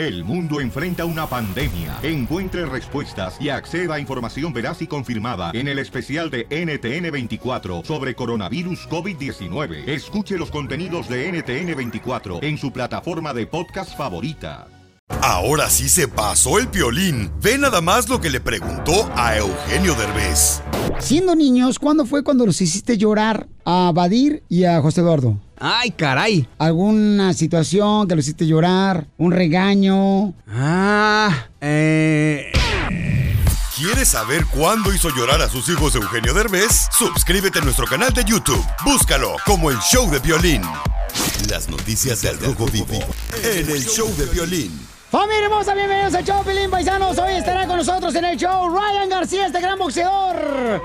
El mundo enfrenta una pandemia. Encuentre respuestas y acceda a información veraz y confirmada en el especial de NTN24 sobre coronavirus COVID-19. Escuche los contenidos de NTN24 en su plataforma de podcast favorita. Ahora sí se pasó el violín. Ve nada más lo que le preguntó a Eugenio Derbez. Siendo niños, ¿cuándo fue cuando los hiciste llorar a Badir y a José Eduardo? Ay, caray. ¿Alguna situación que los hiciste llorar? ¿Un regaño? Ah, eh... ¿Quieres saber cuándo hizo llorar a sus hijos Eugenio Derbez? Suscríbete a nuestro canal de YouTube. Búscalo como el show de violín. Las noticias del Rojo Vivo en el show de violín. Familia hermosa, bienvenidos al show Pelín Paisanos. Hoy estará con nosotros en el show Ryan García, este gran boxeador.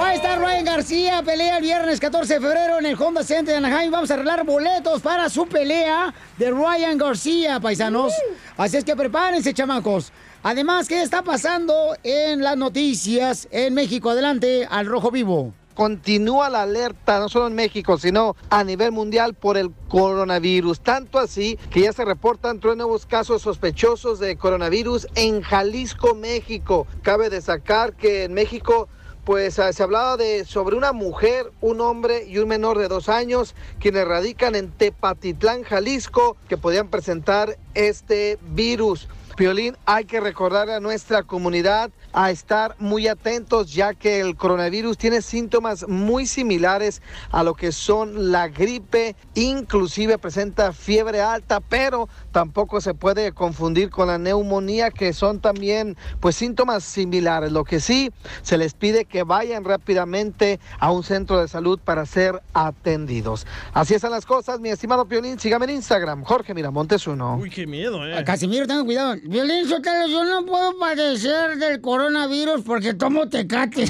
Va a estar Ryan García, pelea el viernes 14 de febrero en el Honda Center de Anaheim. Vamos a arreglar boletos para su pelea de Ryan García, paisanos. Así es que prepárense, chamacos. Además, ¿qué está pasando en las noticias en México? Adelante al Rojo Vivo continúa la alerta, no solo en México, sino a nivel mundial por el coronavirus. Tanto así que ya se reportan tres nuevos casos sospechosos de coronavirus en Jalisco, México. Cabe destacar que en México pues se hablaba de sobre una mujer, un hombre y un menor de dos años quienes radican en Tepatitlán, Jalisco, que podían presentar este virus. Piolín, hay que recordar a nuestra comunidad a estar muy atentos ya que el coronavirus tiene síntomas muy similares a lo que son la gripe, inclusive presenta fiebre alta, pero tampoco se puede confundir con la neumonía que son también pues síntomas similares. Lo que sí se les pide que vayan rápidamente a un centro de salud para ser atendidos. Así están las cosas, mi estimado Piolín, sígame en Instagram, Jorge Miramontes uno. Uy, qué miedo, eh. Casimiro, tengan cuidado. Violín Sotelo, yo no puedo padecer del coronavirus porque tomo tecate.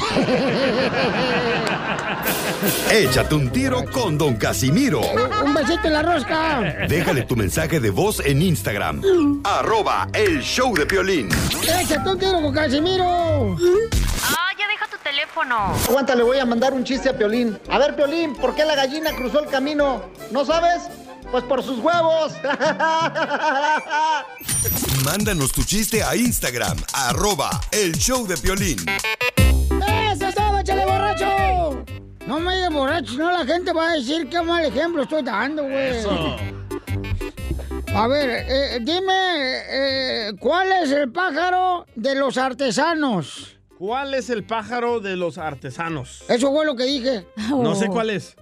Échate un tiro con Don Casimiro. un besito en la rosca. Déjale tu mensaje de voz en Instagram. arroba el show de Piolín. Échate un tiro con Casimiro. Ah, ya deja tu teléfono. Aguanta, le voy a mandar un chiste a Piolín. A ver, Piolín, ¿por qué la gallina cruzó el camino? ¿No sabes? Pues por sus huevos. Mándanos tu chiste a Instagram, arroba el show de Piolín. ¡Eso es todo, chale borracho! No me digas borracho, no la gente va a decir qué mal ejemplo estoy dando, güey. Eso. A ver, eh, dime, eh, ¿cuál es el pájaro de los artesanos? ¿Cuál es el pájaro de los artesanos? Eso fue lo que dije. No sé cuál es.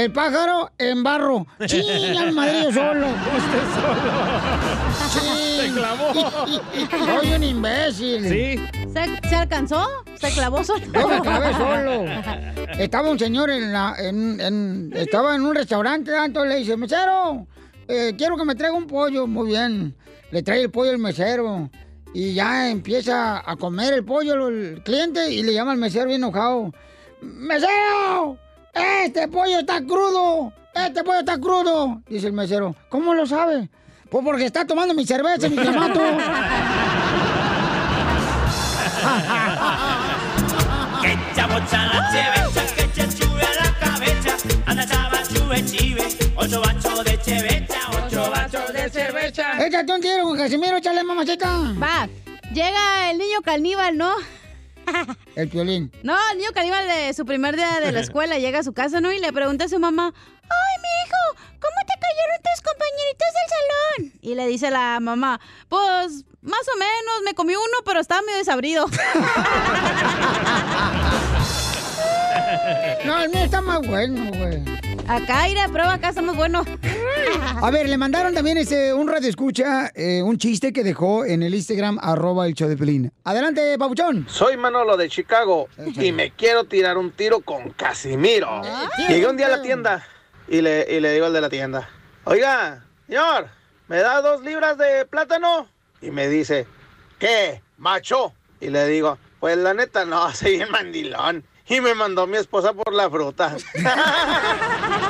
El pájaro en barro. Me madre yo solo. Usted solo. Sí. Se clavó. Soy un imbécil. Sí. ¿Se, se alcanzó? ¿Se clavó solo? Yo me clavé solo. Estaba un señor en la, en, en- estaba en un restaurante, entonces le dice, mesero, eh, quiero que me traiga un pollo. Muy bien. Le trae el pollo el mesero. Y ya empieza a comer el pollo el cliente y le llama al mesero bien enojado. ¡Mesero! ¡Este pollo está crudo! ¡Este pollo está crudo! Dice el mesero. ¿Cómo lo sabe? Pues porque está tomando mi cerveza, mi clamato. Que chabocha la chevecha, que che chube a la cabeza. Anda chava chube chive, ocho bachos de chevecha, ocho bachos de cerveza. Échate un tiro con Casimiro, échale mamacita. Va. Llega el niño caníbal, ¿no? El piolín. No, el niño caníbal de su primer día de la escuela llega a su casa, ¿no? Y le pregunta a su mamá, ¡Ay, mi hijo! ¿Cómo te cayeron tus compañeritos del salón? Y le dice la mamá, pues, más o menos, me comí uno, pero estaba medio desabrido. No, el mío está más bueno, güey. Acá, ir a prueba, acá estamos buenos. A ver, le mandaron también ese, un radio escucha, eh, un chiste que dejó en el Instagram, arroba el show de Pelín. Adelante, papuchón. Soy Manolo de Chicago y me quiero tirar un tiro con Casimiro. Llegué un día a la tienda y le, y le digo al de la tienda, oiga, señor, ¿me da dos libras de plátano? Y me dice, ¿qué, macho? Y le digo, pues la neta no, soy bien mandilón. Y me mandó mi esposa por la fruta.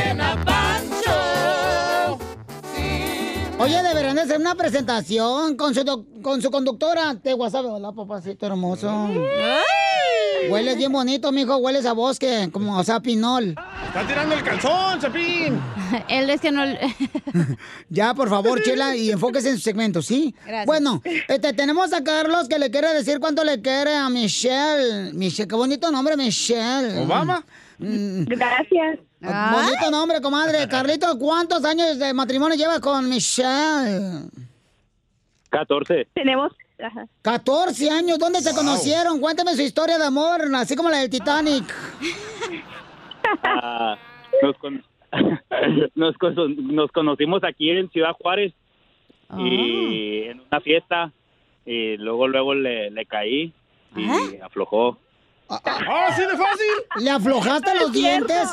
Oye, deberían de hacer una presentación con su, doc- con su conductora de WhatsApp. Hola, papacito hermoso. Hueles bien bonito, mijo. Hueles a bosque, como o sea, pinol. Está tirando el calzón, Chapín. Él es que no... Ya, por favor, Chela, y enfóquese en su segmento, ¿sí? Gracias. Bueno, este, tenemos a Carlos que le quiere decir cuánto le quiere a Michelle. Michelle, qué bonito nombre, Michelle. ¿Obama? Gracias. Bonito nombre, comadre. Carlito, ¿cuántos años de matrimonio llevas con Michelle? 14. Tenemos... 14 años, ¿dónde se conocieron? Cuéntame su historia de amor, así como la del Titanic. Ah, nos, con- nos, cono- nos conocimos aquí en Ciudad Juárez y en una fiesta y luego luego le, le caí y aflojó. ¡Ah, sí de fácil! ¿Le aflojaste los dientes?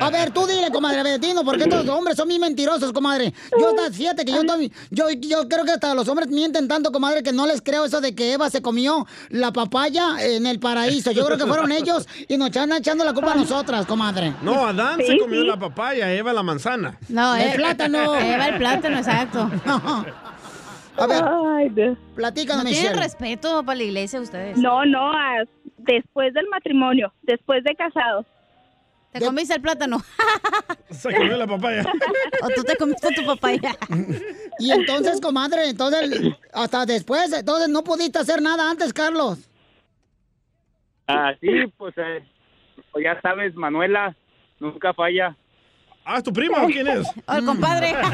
A ver, tú dile, comadre Betino, porque estos hombres son bien mentirosos, comadre. Yo, hasta- fíjate que yo también, yo, yo creo que hasta los hombres mienten tanto, comadre, que no les creo eso de que Eva se comió la papaya en el paraíso. Yo creo que fueron ellos y nos están echando la culpa a nosotras, comadre. No, Adán se comió la papaya, Eva la manzana. No, El eh, plátano. Eva el plátano, exacto. A ver, Ay, platícanos, No tienen Michelle. respeto para la iglesia ustedes. No, no, después del matrimonio, después de casados. ¿Te comiste el plátano? Se comió la papaya. ¿O tú te comiste tu papaya? Y entonces, comadre, entonces, hasta después, entonces no pudiste hacer nada antes, Carlos. Ah, sí, pues, eh, pues ya sabes, Manuela nunca falla. Ah, ¿tu prima o quién es? O el compadre.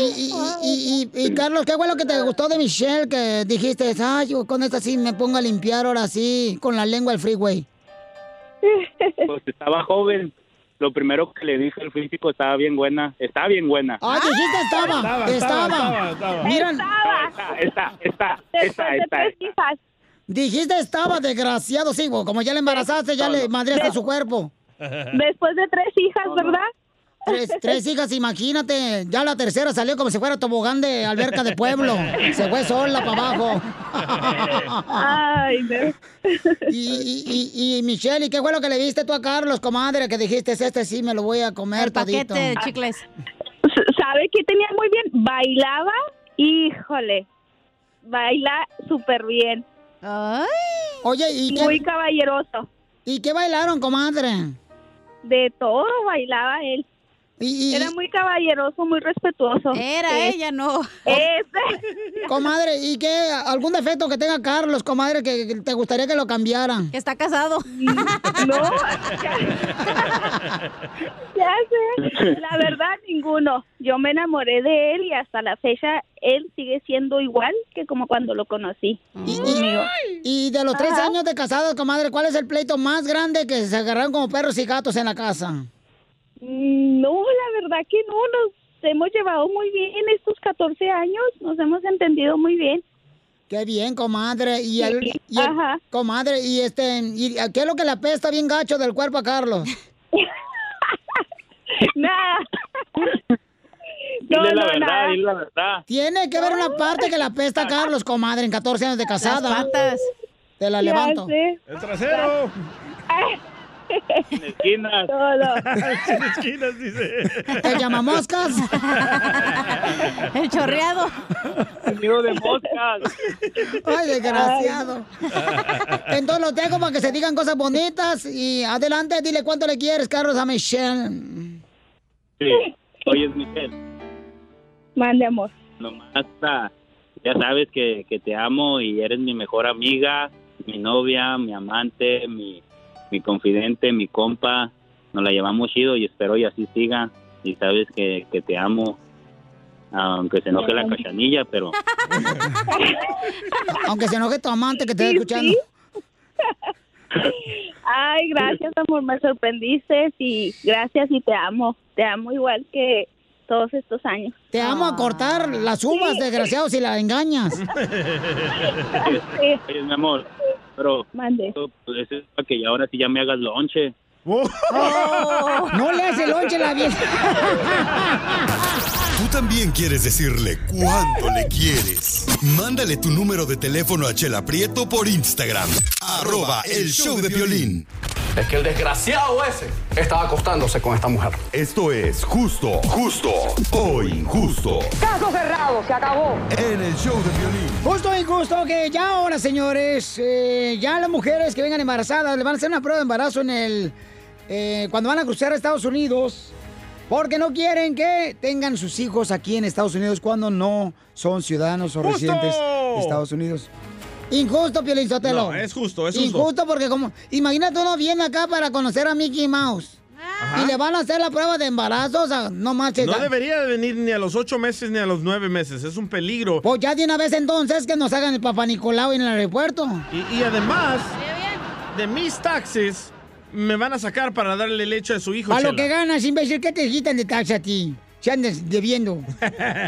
Y, y, y, y, y, Carlos, ¿qué fue lo que te gustó de Michelle? Que dijiste, ay, yo con esta sí me pongo a limpiar ahora sí, con la lengua al freeway. Pues estaba joven. Lo primero que le dije, el físico estaba bien buena. Está bien buena. Ah, dijiste estaba, Estaba, estaba. estaba, estaba. Mira, esta, esta, esta, esta. dijiste estaba, desgraciado, sí, como ya le embarazaste, ya le madreaste su cuerpo. Después de tres hijas, ¿verdad? Tres, tres hijas, imagínate. Ya la tercera salió como si fuera tobogán de alberca de pueblo. Se fue sola para abajo. Ay, no. Y, y, y, y, Michelle, ¿y qué fue lo que le viste tú a Carlos, comadre? Que dijiste, este sí me lo voy a comer todito. paquete de chicles. ¿Sabe qué tenía muy bien? Bailaba, híjole, baila súper bien. Oye, ¿y qué? Muy caballeroso. ¿Y qué bailaron, comadre? De todo bailaba él. Y, Era muy caballeroso, muy respetuoso. Era Es- ella, no. Ese. Comadre, ¿y qué? ¿Algún defecto que tenga Carlos, comadre, que que te gustaría que lo cambiaran? Que está casado. No, ya sé. La verdad, ninguno. Yo me enamoré de él y hasta la fecha él sigue siendo igual que como cuando lo conocí. Conmigo. Y de los tres Ajá. años de casados, comadre, ¿cuál es el pleito más grande que se agarraron como perros y gatos en la casa? Mm, No, la verdad que no. Nos hemos llevado muy bien estos 14 años. Nos hemos entendido muy bien. Qué bien, comadre. Y el, Sí, y el- ajá. comadre, y este, y, ¿qué es lo que le apesta bien gacho del cuerpo a Carlos? Nada. Dile la no, verdad, nada. dile la verdad. Tiene que ver una parte que le apesta a Carlos, comadre, en 14 años de casada. Las patas. Te la Ya levanto. sé. El trasero. En esquinas. Todo. En esquinas, dice. ¿Te llamamoscas? El chorreado. Nido de moscas. Ay, desgraciado. Entonces los dejo para que se digan cosas bonitas y adelante, dile cuánto le quieres, Carlos, a Michelle. Sí. Oye, Michelle, Mande amor. nomás ah, ya sabes que, que te amo y eres mi mejor amiga, mi novia, mi amante, mi, mi confidente, mi compa. Nos la llevamos chido y espero y así siga. Y sabes que, que te amo, aunque se enoje la cachanilla, pero Aunque se enoje tu amante que te está Sí, escuchando. Ay, gracias, amor. Me sorprendiste y gracias y te amo. Te amo igual que todos estos años. Te amo a cortar las uvas, desgraciado, si la engañas. Oye, mi amor, pero Mande. eso, pues, es para que ya ahora sí ya me hagas lonche. No le hace lonche la vieja. Tú también quieres decirle cuánto le quieres. Mándale tu número de teléfono a Chela Prieto por Instagram. Arroba el show de violín. Es que el desgraciado ese estaba acostándose con esta mujer. Esto es justo, justo o injusto. Caso cerrado, se acabó. En el show de violín. Justo o injusto que ya ahora, señores, eh, ya las mujeres que vengan embarazadas le van a hacer una prueba de embarazo en el eh, cuando van a cruzar a Estados Unidos, porque no quieren que tengan sus hijos aquí en Estados Unidos cuando no son ciudadanos o ¡Justo! residentes de Estados Unidos. Injusto, Piolín Sotelo. No, es justo, es justo. Injusto porque como, imagínate uno viene acá para conocer a Mickey Mouse. Ajá. Y le van a hacer la prueba de embarazo, o sea, no manches. No debería de venir ni a los ocho meses ni a los nueve meses. Es un peligro. Pues ya de una vez entonces que nos hagan el Papá Nicolau en el aeropuerto. Y, y además, de mis taxes, me van a sacar para darle leche a su hijo. A lo que ganas, imbécil, ¿qué te quitan de taxa a ti? Se andes debiendo.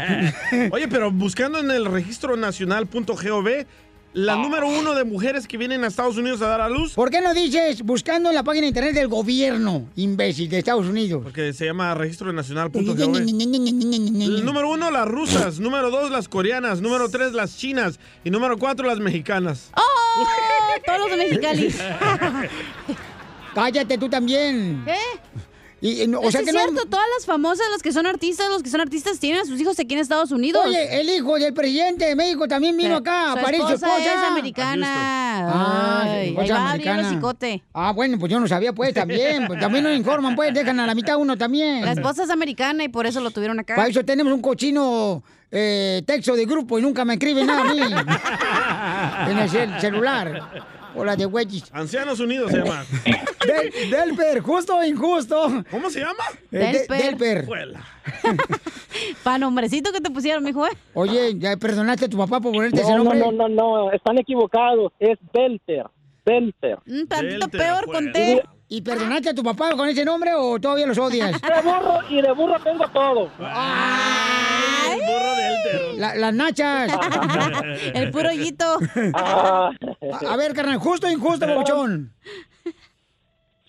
Oye, pero buscando en el registro nacional.gov, la número uno de mujeres que vienen a Estados Unidos a dar a luz. ¿Por qué no dices buscando en la página de internet del gobierno, imbécil, de Estados Unidos? Porque se llama registro nacional.gov. El número uno, las rusas. Número dos, las coreanas. Número tres, las chinas. Y número cuatro, las mexicanas. ¡Oh! Todos los de Mexicali. Cállate tú también. ¿Qué? Y, y no- o sea es que no- cierto, todas las famosas, los que son artistas, los que son artistas tienen a sus hijos aquí en Estados Unidos. Oye, el hijo del presidente de México también vino acá, aparece su esposa esposa. es americana. Ah, Ay, esposa ahí va, americana. Ah, bueno, pues yo no sabía, pues, también. Pues, también nos informan, pues, dejan a la mitad uno también. La esposa es americana y por eso lo tuvieron acá. Para eso tenemos un cochino eh, texto de grupo y nunca me escribe nada a mí. en el cel- celular. O la de Wedges. Ancianos Unidos se llama. Del, Delper, justo o injusto. ¿Cómo se llama? Eh, de- Delper. Delper. Juela. Pa' nombrecito que te pusieron, mijo, ¿eh? Oye, ¿ya perdonaste a tu papá por ponerte ese No, no, nombre? no, no, no, están equivocados. Es Belter. Belter. Un tantito Delter, peor pues. con T. ¿Y perdonaste a tu papá con ese nombre o todavía los odias? De burro y de burro tengo todo. El burro de Elter. La- las nachas. El puro hoyito. Ah, A, a ver, carnal, justo o injusto, Pabuchón.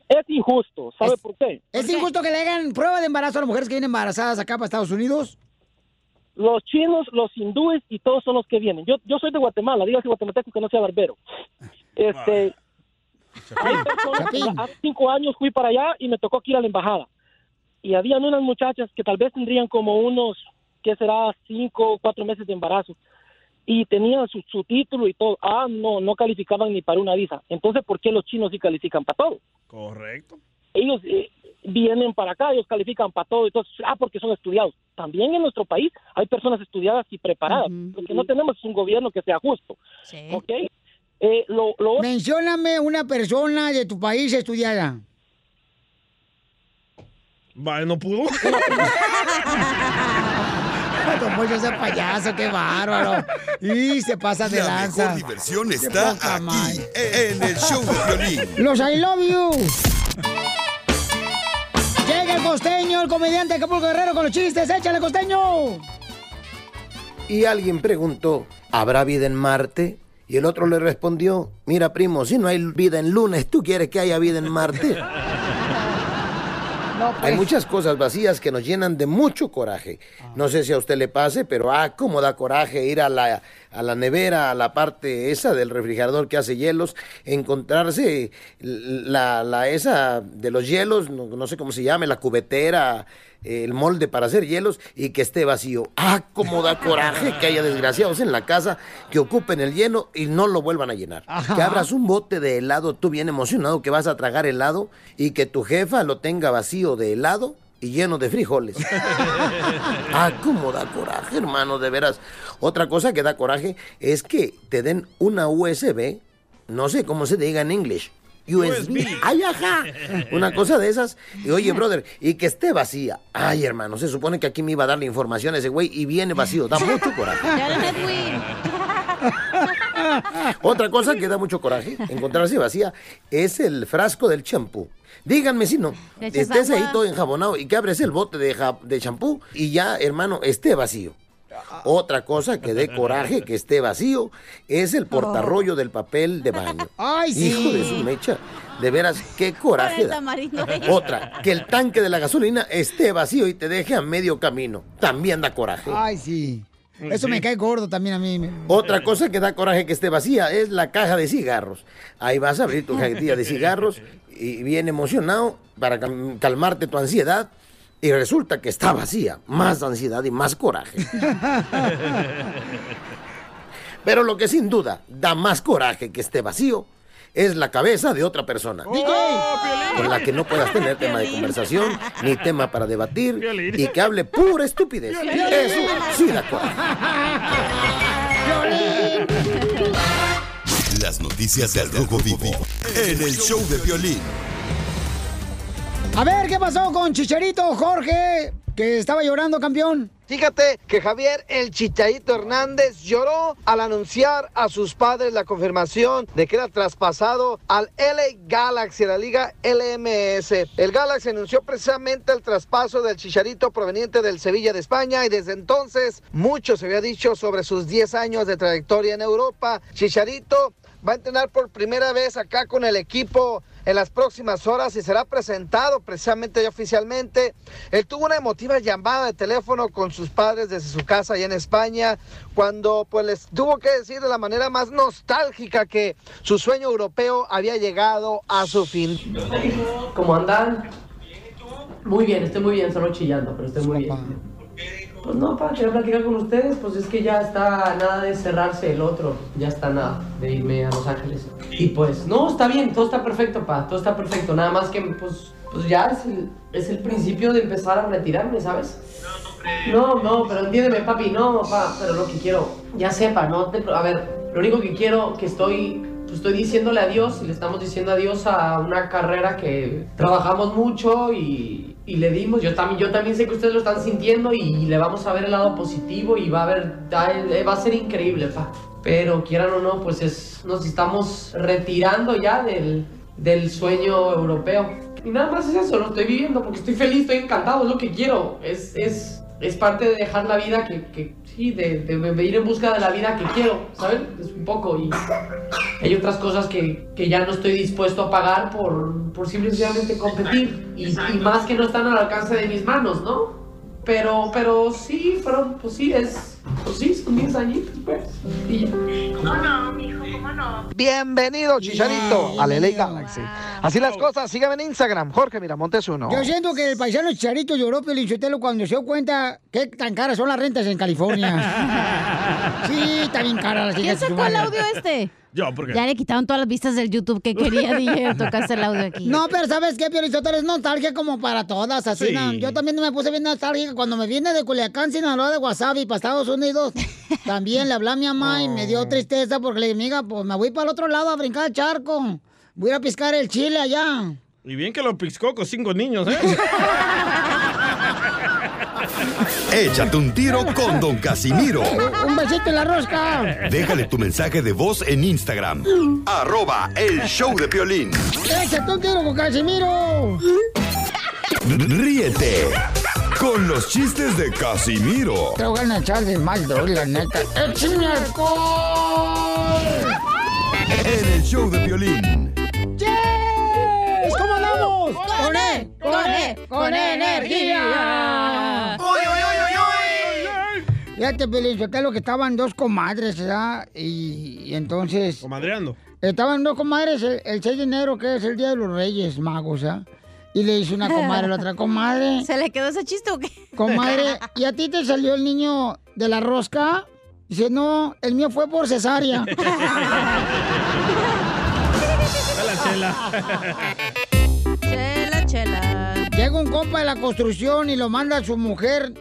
es injusto. ¿Sabe Es- por qué? ¿Es injusto que le hagan prueba de embarazo a las mujeres que vienen embarazadas acá para Estados Unidos? Los chinos, los hindúes y todos son los que vienen. Yo, yo soy de Guatemala, dígase guatemalteco que no sea barbero. Este, Chapín. hace cinco años fui para allá y me tocó que ir a la embajada. Y habían unas muchachas que tal vez tendrían como unos, ¿qué será? Cinco o cuatro meses de embarazo. Y tenían su, su título y todo. Ah, no, no calificaban ni para una visa. Entonces, ¿por qué los chinos sí califican para todo? Correcto. ellos eh, vienen para acá, ellos califican para todo, entonces, ah, porque son estudiados. También en nuestro país hay personas estudiadas y preparadas. Lo que no tenemos es un gobierno que sea justo, Sí. ¿ok? Eh, lo, Mencióname una persona de tu país estudiada. Vaya, no pudo. Don Poncho ese payaso, qué bárbaro. Y se pasa de La lanza. mejor diversión está aquí, en el show de violín. Los I love you. Llega el costeño, el comediante de Acapulco Guerrero con los chistes. ¡Échale, costeño! Y alguien preguntó, ¿habrá vida en Marte? Y el otro le respondió, mira primo, si no hay vida en lunes, ¿tú quieres que haya vida en Marte? No, pues. Hay muchas cosas vacías que nos llenan de mucho coraje. No sé si a usted le pase, pero ah, cómo da coraje ir a la, a la nevera, a la parte esa del refrigerador que hace hielos, encontrarse la, la esa de los hielos, no, no sé cómo se llame, la cubetera, el molde para hacer hielos y que esté vacío. Ah, cómo da coraje que haya desgraciados en la casa que ocupen el lleno y no lo vuelvan a llenar. Ajá. Que abras un bote de helado, tú bien emocionado que vas a tragar helado y que tu jefa lo tenga vacío de helado y lleno de frijoles. ah, cómo da coraje, hermano, de veras. Otra cosa que da coraje es que te den una USB, no sé cómo se diga en inglés. USB. Ay, ajá. Una cosa de esas. Y oye, brother, y que esté vacía. Ay, hermano, se supone que aquí me iba a dar la información ese güey y viene vacío. Da mucho coraje. Otra cosa que da mucho coraje, encontrarse vacía, es el frasco del champú. Díganme si no, estés ahí todo enjabonado y que abres el bote de champú y ya, hermano, esté vacío. Otra cosa que dé coraje que esté vacío es el portarrollo del papel de baño. Ay, sí. Hijo de su mecha. De veras, qué coraje da. Otra, que el tanque de la gasolina esté vacío y te deje a medio camino. También da coraje. Ay, sí. Eso me cae gordo también a mí. Otra cosa que da coraje que esté vacía es la caja de cigarros. Ahí vas a abrir tu cajetilla de cigarros y bien emocionado para calmarte tu ansiedad y resulta que está vacía. Más ansiedad y más coraje. Pero lo que sin duda da más coraje que esté vacío es la cabeza de otra persona. Con la que no puedas tener tema de conversación ni tema para debatir y que hable pura estupidez. Eso sí da coraje. Las noticias del Rojo Vivo en el show de violín. A ver, ¿qué pasó con Chicharito Jorge? Que estaba llorando, campeón. Fíjate que Javier el Chicharito Hernández lloró al anunciar a sus padres la confirmación de que era traspasado al LA Galaxy, la liga LMS. El Galaxy anunció precisamente el traspaso del Chicharito proveniente del Sevilla de España y desde entonces mucho se había dicho sobre sus 10 años de trayectoria en Europa. Chicharito va a entrenar por primera vez acá con el equipo en las próximas horas y será presentado precisamente ya oficialmente. Él tuvo una emotiva llamada de teléfono con sus padres desde su casa allá en España, cuando pues les tuvo que decir de la manera más nostálgica que su sueño europeo había llegado a su fin. ¿Cómo andan? Muy bien, estoy muy bien, solo chillando, pero estoy muy bien. Pues no, pa, quería platicar con ustedes, pues es que ya está nada de cerrarse el otro, ya está nada de irme a Los Ángeles. Y pues, no, está bien, todo está perfecto, pa, todo está perfecto, nada más que pues, pues ya es el, es el principio de empezar a retirarme, ¿sabes? No, no, pero entiéndeme, papi, no, pa, pero lo que quiero, ya sepa, no te, a ver, lo único que quiero, que estoy, pues estoy diciéndole adiós y le estamos diciendo adiós a una carrera que trabajamos mucho y, y le dimos, yo también, yo también sé que ustedes lo están sintiendo y le vamos a ver el lado positivo y va a ver, va a ser increíble, pa. Pero quieran o no, pues es, nos estamos retirando ya del, del sueño europeo. Y nada más es eso, lo estoy viviendo porque estoy feliz, estoy encantado, es lo que quiero. Es, es, es parte de dejar la vida que, que sí, de, de, de ir en busca de la vida que quiero, ¿saben? Es un poco y hay otras cosas que, que ya no estoy dispuesto a pagar por, por simplemente competir y, y más que no están al alcance de mis manos, ¿no? Pero, pero sí, fueron, pues sí, es, pues sí, son 10 añitos, pues. Y ya. ¿Cómo no, mijo? ¿Cómo no? Bienvenido, Chicharito, al LA Galaxy. Así las cosas, síganme en Instagram, Jorge Miramontes uno. Yo siento que el paisano Chicharito lloró Pelichotelo cuando se dio cuenta qué tan caras son las rentas en California. sí, está bien cara la ¿Quién sacó el audio este? Yo, porque. Ya le quitaron todas las vistas del YouTube que quería, dije, tocaste el audio aquí. No, pero ¿sabes qué, Piolizotelo? Es nostalgia como para todas, así, Sí. ¿no? Yo también me puse bien nostálgica cuando me vine de Culiacán, Sinaloa, de Wasabi, para Estados Unidos. También le hablé a mi mamá y me dio tristeza porque le dije, amiga, pues me voy para el otro lado a brincar el charco. Voy a piscar el chile allá. Y bien que lo piscó con cinco niños, ¿eh? Échate un tiro con Don Casimiro. Un besito en la rosca. Déjale tu mensaje de voz en Instagram. Arroba el show de violín. Échate un tiro con Casimiro. Ríete con los chistes de Casimiro Te voy a echar de mal, doy, la neta. ¡Échame alcohol! en el show de violín. ¡Yes! ¿Cómo andamos? ¡Con E! ¡Con E! ¡Con energía! Fíjate, Pelín, lo que estaban dos comadres, ¿verdad? Y, y entonces... Comadreando. Estaban dos comadres el, el 6 de enero, que es el Día de los Reyes Magos, ¿ah? Y le dice una comadre a la otra comadre... ¿Se le quedó ese chiste o qué? Comadre, ¿y a ti te salió el niño de la rosca? Dice, no, el mío fue por cesárea. chela. Chela, chela. Llega un compa de la construcción y lo manda a su mujer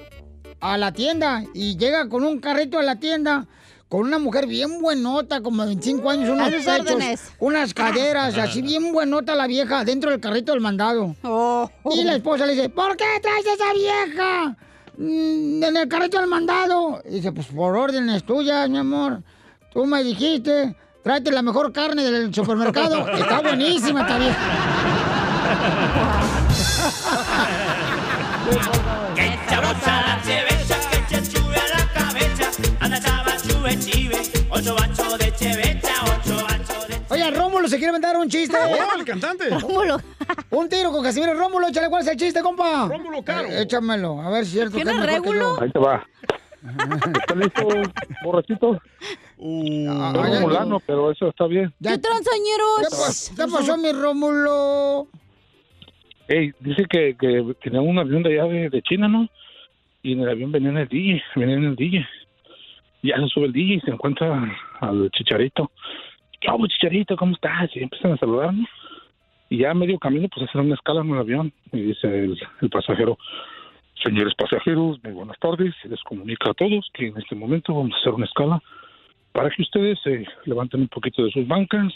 a la tienda. Y llega con un carrito a la tienda. Con una mujer bien buenota, como de 25 años, unos pechos, unas caderas, así bien buenota la vieja, dentro del carrito del mandado. Y la esposa le dice, ¿por qué traes a esa vieja mm, en el carrito del mandado? Y dice, pues por órdenes tuyas, mi amor. Tú me dijiste, tráete la mejor carne del supermercado. Está buenísima esta vieja. ocho bachos de chevecha, ocho bachos de Oye, Rómulo se quiere inventar un chiste. Oh, el cantante. Rómulo. Un tiro con Casimiro. Rómulo, échale cuál es el chiste, compa. Rómulo Caro. Eh, échamelo, a ver si es cierto. ¿Quién que es mejor que Régulo? yo. Ahí te va. ¿Está listo, borrachito? Ah, Estoy ya- Romulano, pero eso está bien. ¿Qué, pas- qué pasó, mi Rómulo? Ey, dice que, que tenía un avión de allá de, de China, ¿no? Y en el avión venía en el DJ, venía en el DJ. Ya se sube el DJ y se encuentra al Chicharito. Chau, Chicharito, ¿cómo estás? Y empiezan a saludarme. Y ya a medio camino, pues hacen una escala en el avión. Y dice el, el pasajero, señores pasajeros, muy buenas tardes. Se les comunica a todos que en este momento vamos a hacer una escala para que ustedes se levanten un poquito de sus bancas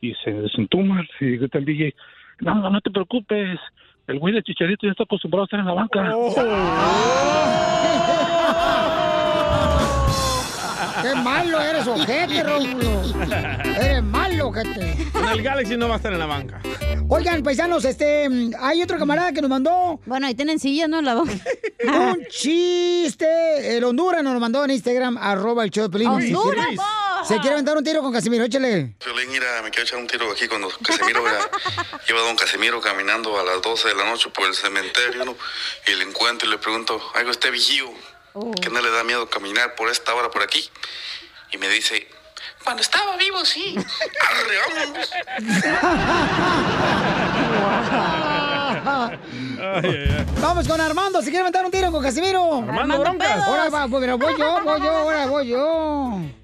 y se desentuman. Y grita el DJ, no, no, no te preocupes. El güey de Chicharito ya está acostumbrado a estar en la banca. ¡Qué malo eres, ojete, Rómulo! Eres malo, ojete. En el Galaxy no va a estar en la banca. Oigan, paisanos, este, hay otro camarada que nos mandó. Bueno, ahí tienen sillas, ¿no? La Un chiste. El Honduras nos lo mandó en Instagram, arroba el show de. Si ¡Honduras! Se quiere aventar un tiro con Casimiro, échale. Violín, mira, me quiero echar un tiro aquí cuando Casimiro mira, lleva a don Casimiro caminando a las 12 de la noche por el cementerio, ¿no? Y le encuentro y le pregunto, ¿algo usted vigío? ¿Que no le da miedo caminar por esta hora por aquí? Y me dice, cuando estaba vivo, sí. Arre, Vamos con Armando, se quiere aventar un tiro con Casimiro. Armando Broncas. Ahora va, pero voy yo, voy yo, ahora voy yo.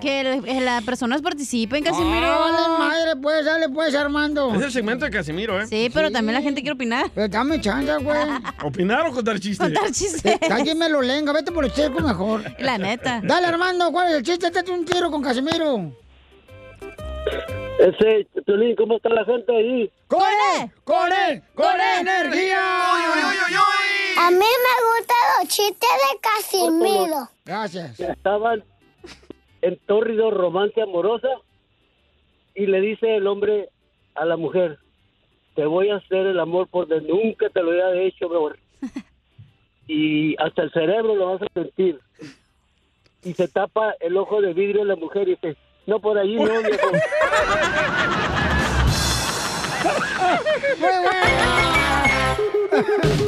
Que, el- las personas participen, Casimiro. Ah, madre, pues, dale, pues, Armando. Es el segmento de Casimiro, ¿eh? Sí, pero también la gente quiere opinar. Pero dame chance, güey. ¿Opinar o contar chistes? Contar chistes. Alguien me lo lenga, vete por el checo mejor. La neta. Dale, Armando, ¿cuál es el chiste? Échate un tiro con Casimiro. Ese, Piolín, ¿cómo está la gente ahí? ¡Con él! ¡Con él! ¡Con energía! A mí me gustan los chistes de Casimiro. Gracias. Estaban en tórrido romance amorosa y le dice el hombre a la mujer, te voy a hacer el amor por donde nunca te lo había hecho, mi amor. Y hasta el cerebro lo vas a sentir. Y se tapa el ojo de vidrio de la mujer y dice, no por allí, no, viejo.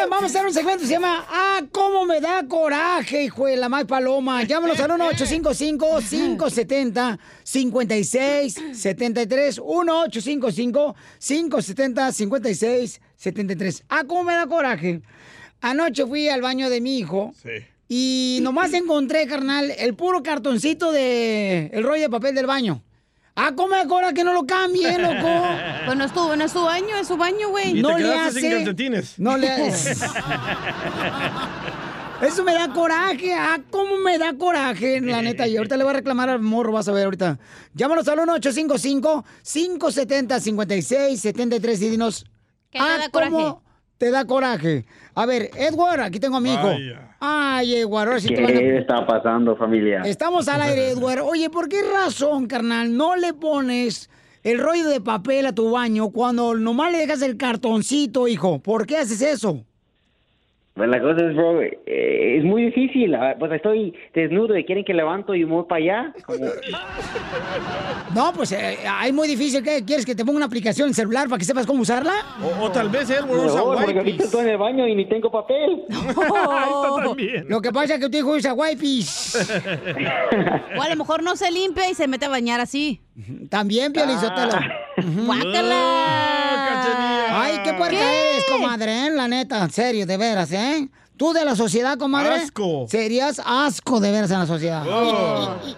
Oigan, vamos a hacer un segmento que se llama Ah, cómo me da coraje, hijo de la más paloma. Llámanos al 1-855-570-5673. 1-855-570-5673. Ah, cómo me da coraje. Anoche fui al baño de mi hijo. Y nomás encontré, carnal, el puro cartoncito de el rollo de papel del baño. Ah, ¿cómo me da coraje que no lo cambie, loco? Pues no es tu, no es tu baño, es su baño, güey. Y No te le sin hace- calcetines. No le Eso me da coraje. Ah, cómo me da coraje, la neta. Y ahorita le voy a reclamar al morro, vas a ver ahorita. Llámanos al 1-855-570-5673 y dinos. ¿Qué ah, da ¿cómo coraje? Te da coraje? A ver, Edward, aquí tengo a mi hijo. Vaya. Ay, Edward, ahora sí te van a... ¿Qué está pasando, familia? Estamos al aire, Edward. Oye, ¿por qué razón, carnal, no le pones el rollo de papel a tu baño cuando nomás le dejas el cartoncito, hijo? ¿Por qué haces eso? Pues la cosa es, bro, eh, es muy difícil. ah, Pues estoy desnudo y quieren que levanto y muevo para allá. Como- No, pues eh, es muy difícil. ¿Qué? ¿Quieres que te ponga una aplicación en celular para que sepas cómo usarla? O, o tal vez él usa Mejor, porque ahorita estoy en el baño y ni tengo papel. Lo que pasa es que tu hijo usa wipes. O a lo mejor no se limpia y se mete a bañar así. También, Piolizotelo. ¡Guácala! Ay, qué puerca eres, comadre, ¿eh? la neta, en serio, de veras, ¿eh? Tú de la sociedad, comadre. Asco. Serías asco de veras en la sociedad.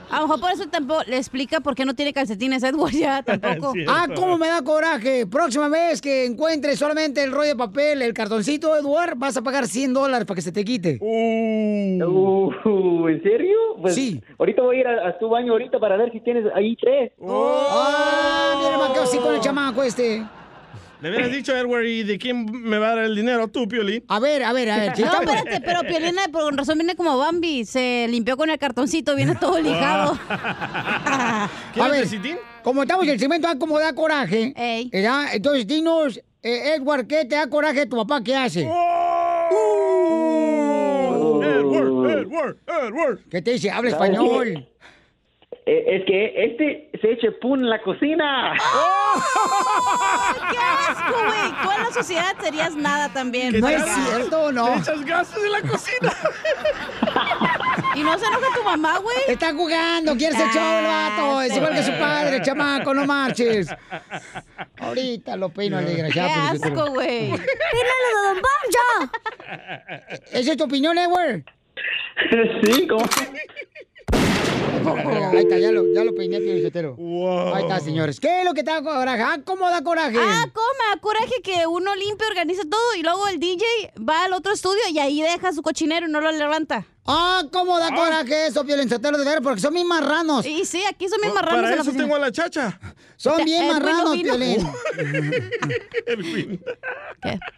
A lo mejor por eso tampoco le explica por qué no tiene calcetines Edward ya tampoco. Ah, cómo me da coraje. Próxima vez que encuentres solamente el rollo de papel, el cartoncito, Eduard, vas a pagar 100 dólares para que se te quite. Uh, ¿En serio? Pues Sí. Ahorita voy a ir a, a tu baño ahorita para ver si tienes ahí tres. Ah, mira, me quedo así con el chamaco este. Le hubieras dicho, Edward, ¿y de quién me va a dar el dinero? Tú, Piolín. A ver, a ver, a ver. No, espérate, pero Piolín eh, por razón viene como Bambi. Se limpió con el cartoncito, viene todo lijado. A ver, como estamos en el segmento A, como da coraje, ¿verdad? entonces dinos, eh, Edward, ¿qué te da coraje tu papá? ¿Qué hace? Edward, Edward, Edward. ¿Qué te dice? Habla ¿Sabes español. Eh, Es que este se eche pun en la cocina. ¡Qué asco, güey! Tú en la sociedad serías nada también. No es cierto, ¿no? Echas gases en la cocina. ¿Y no se enoja tu mamá, güey? Está jugando, quiere ser show el vato. Es igual que su padre, chamaco, no marches. Ahorita lo peino al desgraciado. Qué asco, güey. ¡Pínalo de Don Poncho! ¿Esa es tu opinión, Edward? Sí, ¿cómo? Ahí está, ya lo, ya lo peiné, Felicitero. Ahí está, señores. ¿Qué es lo que te da coraje? Ah, ¿cómo da coraje? Ah, ¿cómo me da coraje que uno limpia, organiza todo y luego el DJ va al otro estudio y ahí deja su cochinero y no lo levanta? Ah, ¿cómo da coraje eso, violenciatero de ver? Porque son bien marranos. Y sí, aquí son bien marranos Para en la eso oficina. tengo a la chacha. Son bien Edwin no marranos, vino. Piolín.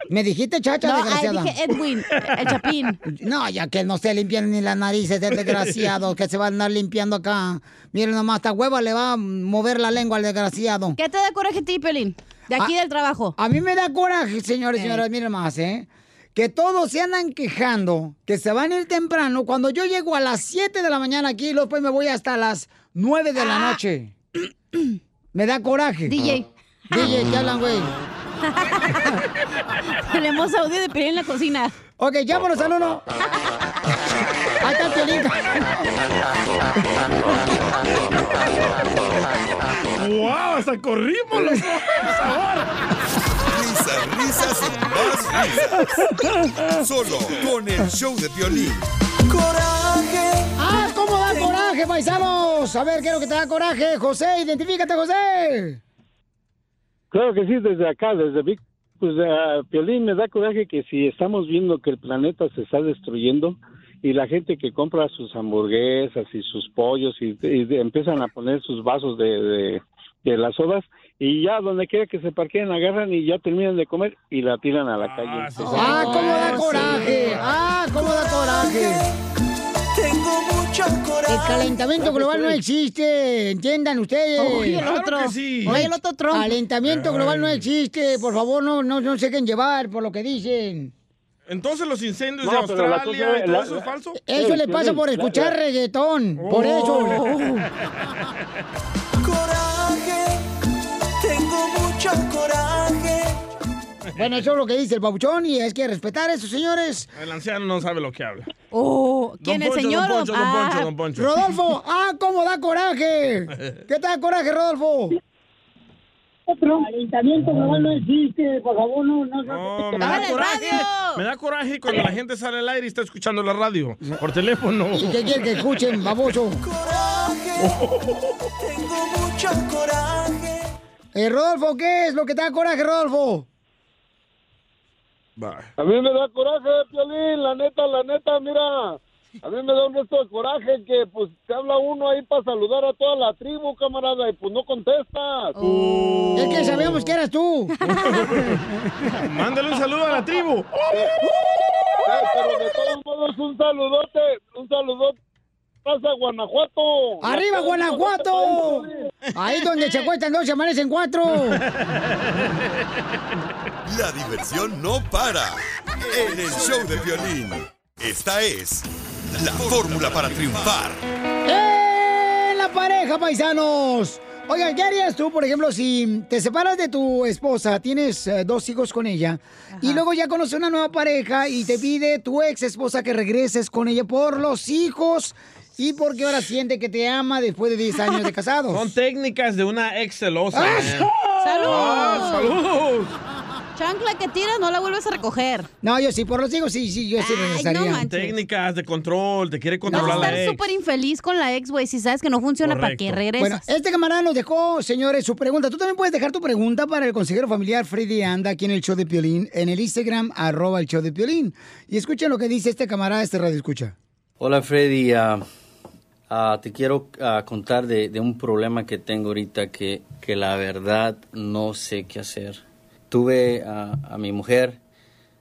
Me dijiste chacha, No, desgraciada. dije Edwin, el chapín. No, ya que no se limpian ni las narices del desgraciado, que se va a andar limpiando acá. Miren nomás, esta hueva le va a mover la lengua al desgraciado. ¿Qué te da coraje a ti, Pelín? De aquí Ah, del trabajo. A mí me da coraje, señores y señoras, miren más, ¿eh? Que todos se andan quejando, que se van a ir temprano. Cuando yo llego a las 7 de la mañana aquí, luego después me voy hasta las 9 de la noche. Me da coraje. DJ. DJ, ¿qué hablan, güey? Tenemos audio de Pelín en la cocina. Ok, llámanos al uno. Ahí está el Piolín. ¡Wow! Hasta corrimos los Risas, risas y más risas. Solo con el show de violín. ¡Coraje! ¡Ah, cómo da coraje, paisanos! A ver, ¿qué es lo que te da coraje? José, identifícate, José. Claro que sí, desde acá, desde Vic. Pues uh, Piolín me da coraje que si estamos viendo que el planeta se está destruyendo y la gente que compra sus hamburguesas y sus pollos y, y de- empiezan a poner sus vasos de, de, de las sodas y ya donde quiera que se parqueen agarran y ya terminan de comer y la tiran a la calle. ¡Ah, cómo da coraje! ¡Ah, cómo da coraje! Tengo mucho coraje. El calentamiento global no existe, entiendan ustedes. Oye, el otro. sí. Oye, el otro Trump. Calentamiento global no existe, por favor, no, no, no se dejen llevar por lo que dicen. Entonces los incendios No, de la Australia cosa y es- todo la- eso es falso. Eso le pasa por escuchar reggaetón, por eso. Bueno, eso es lo que dice el babuchón y es que respetar eso, señores. El anciano no sabe lo que habla. Oh, ¿quién, Poncho, don señor? Poncho, don Ah, Poncho, don Poncho. Rodolfo, ah, cómo da coraje. ¿Qué te da coraje, Rodolfo? Calentamiento global no existe, por favor, no, no. No, me da coraje. Me da coraje cuando la gente sale al aire y está escuchando la radio por teléfono. ¿Y qué quiere que escuchen, baboso? Tengo mucho coraje. Eh, Rodolfo, ¿qué es lo que te da coraje, Rodolfo? A mí me da coraje, Piolín, la neta, la neta, mira. A mí me da un resto de coraje que, pues, te habla uno ahí para saludar a toda la tribu, camarada, y pues no contestas. Es que sabíamos que eras tú. Mándale un saludo a la tribu. Pero de todos modos, un saludote, un saludote. Pasa Guanajuato. ¡Arriba, Guanajuato! Ahí donde se acuestan dos, se amanecen cuatro. La diversión no para. En el show de violín. Esta es la fórmula para triunfar. ¡En la pareja, paisanos! Oigan, ¿qué harías tú, por ejemplo, si te separas de tu esposa, tienes eh, dos hijos con ella, y luego ya conoces una nueva pareja y te pide tu ex esposa que regreses con ella por los hijos y porque ahora siente que te ama después de 10 años de casados? Son técnicas de una ex celosa. ¡Ah! man. ¡Salud! Ah, ¡Salud! Chancla que tiras no la vuelves a recoger. No, yo sí, por los hijos sí, sí, yo sí regresaría. no. Técnicas de control, te quiere Vas controlar a la estar ex. súper infeliz con la ex, güey, si sabes que no funciona para que regreses. Bueno, este camarada nos dejó, señores, su pregunta. Tú también puedes dejar tu pregunta para el consejero familiar Freddy Anda aquí en el show de Piolín, en el Instagram, arroba el show de Piolín. Y escuchen lo que dice este camarada, este radio escucha. Hola Freddy, ah, te quiero ah, contar de, de un problema que tengo ahorita que, que la verdad no sé qué hacer. tuve a, a mi mujer,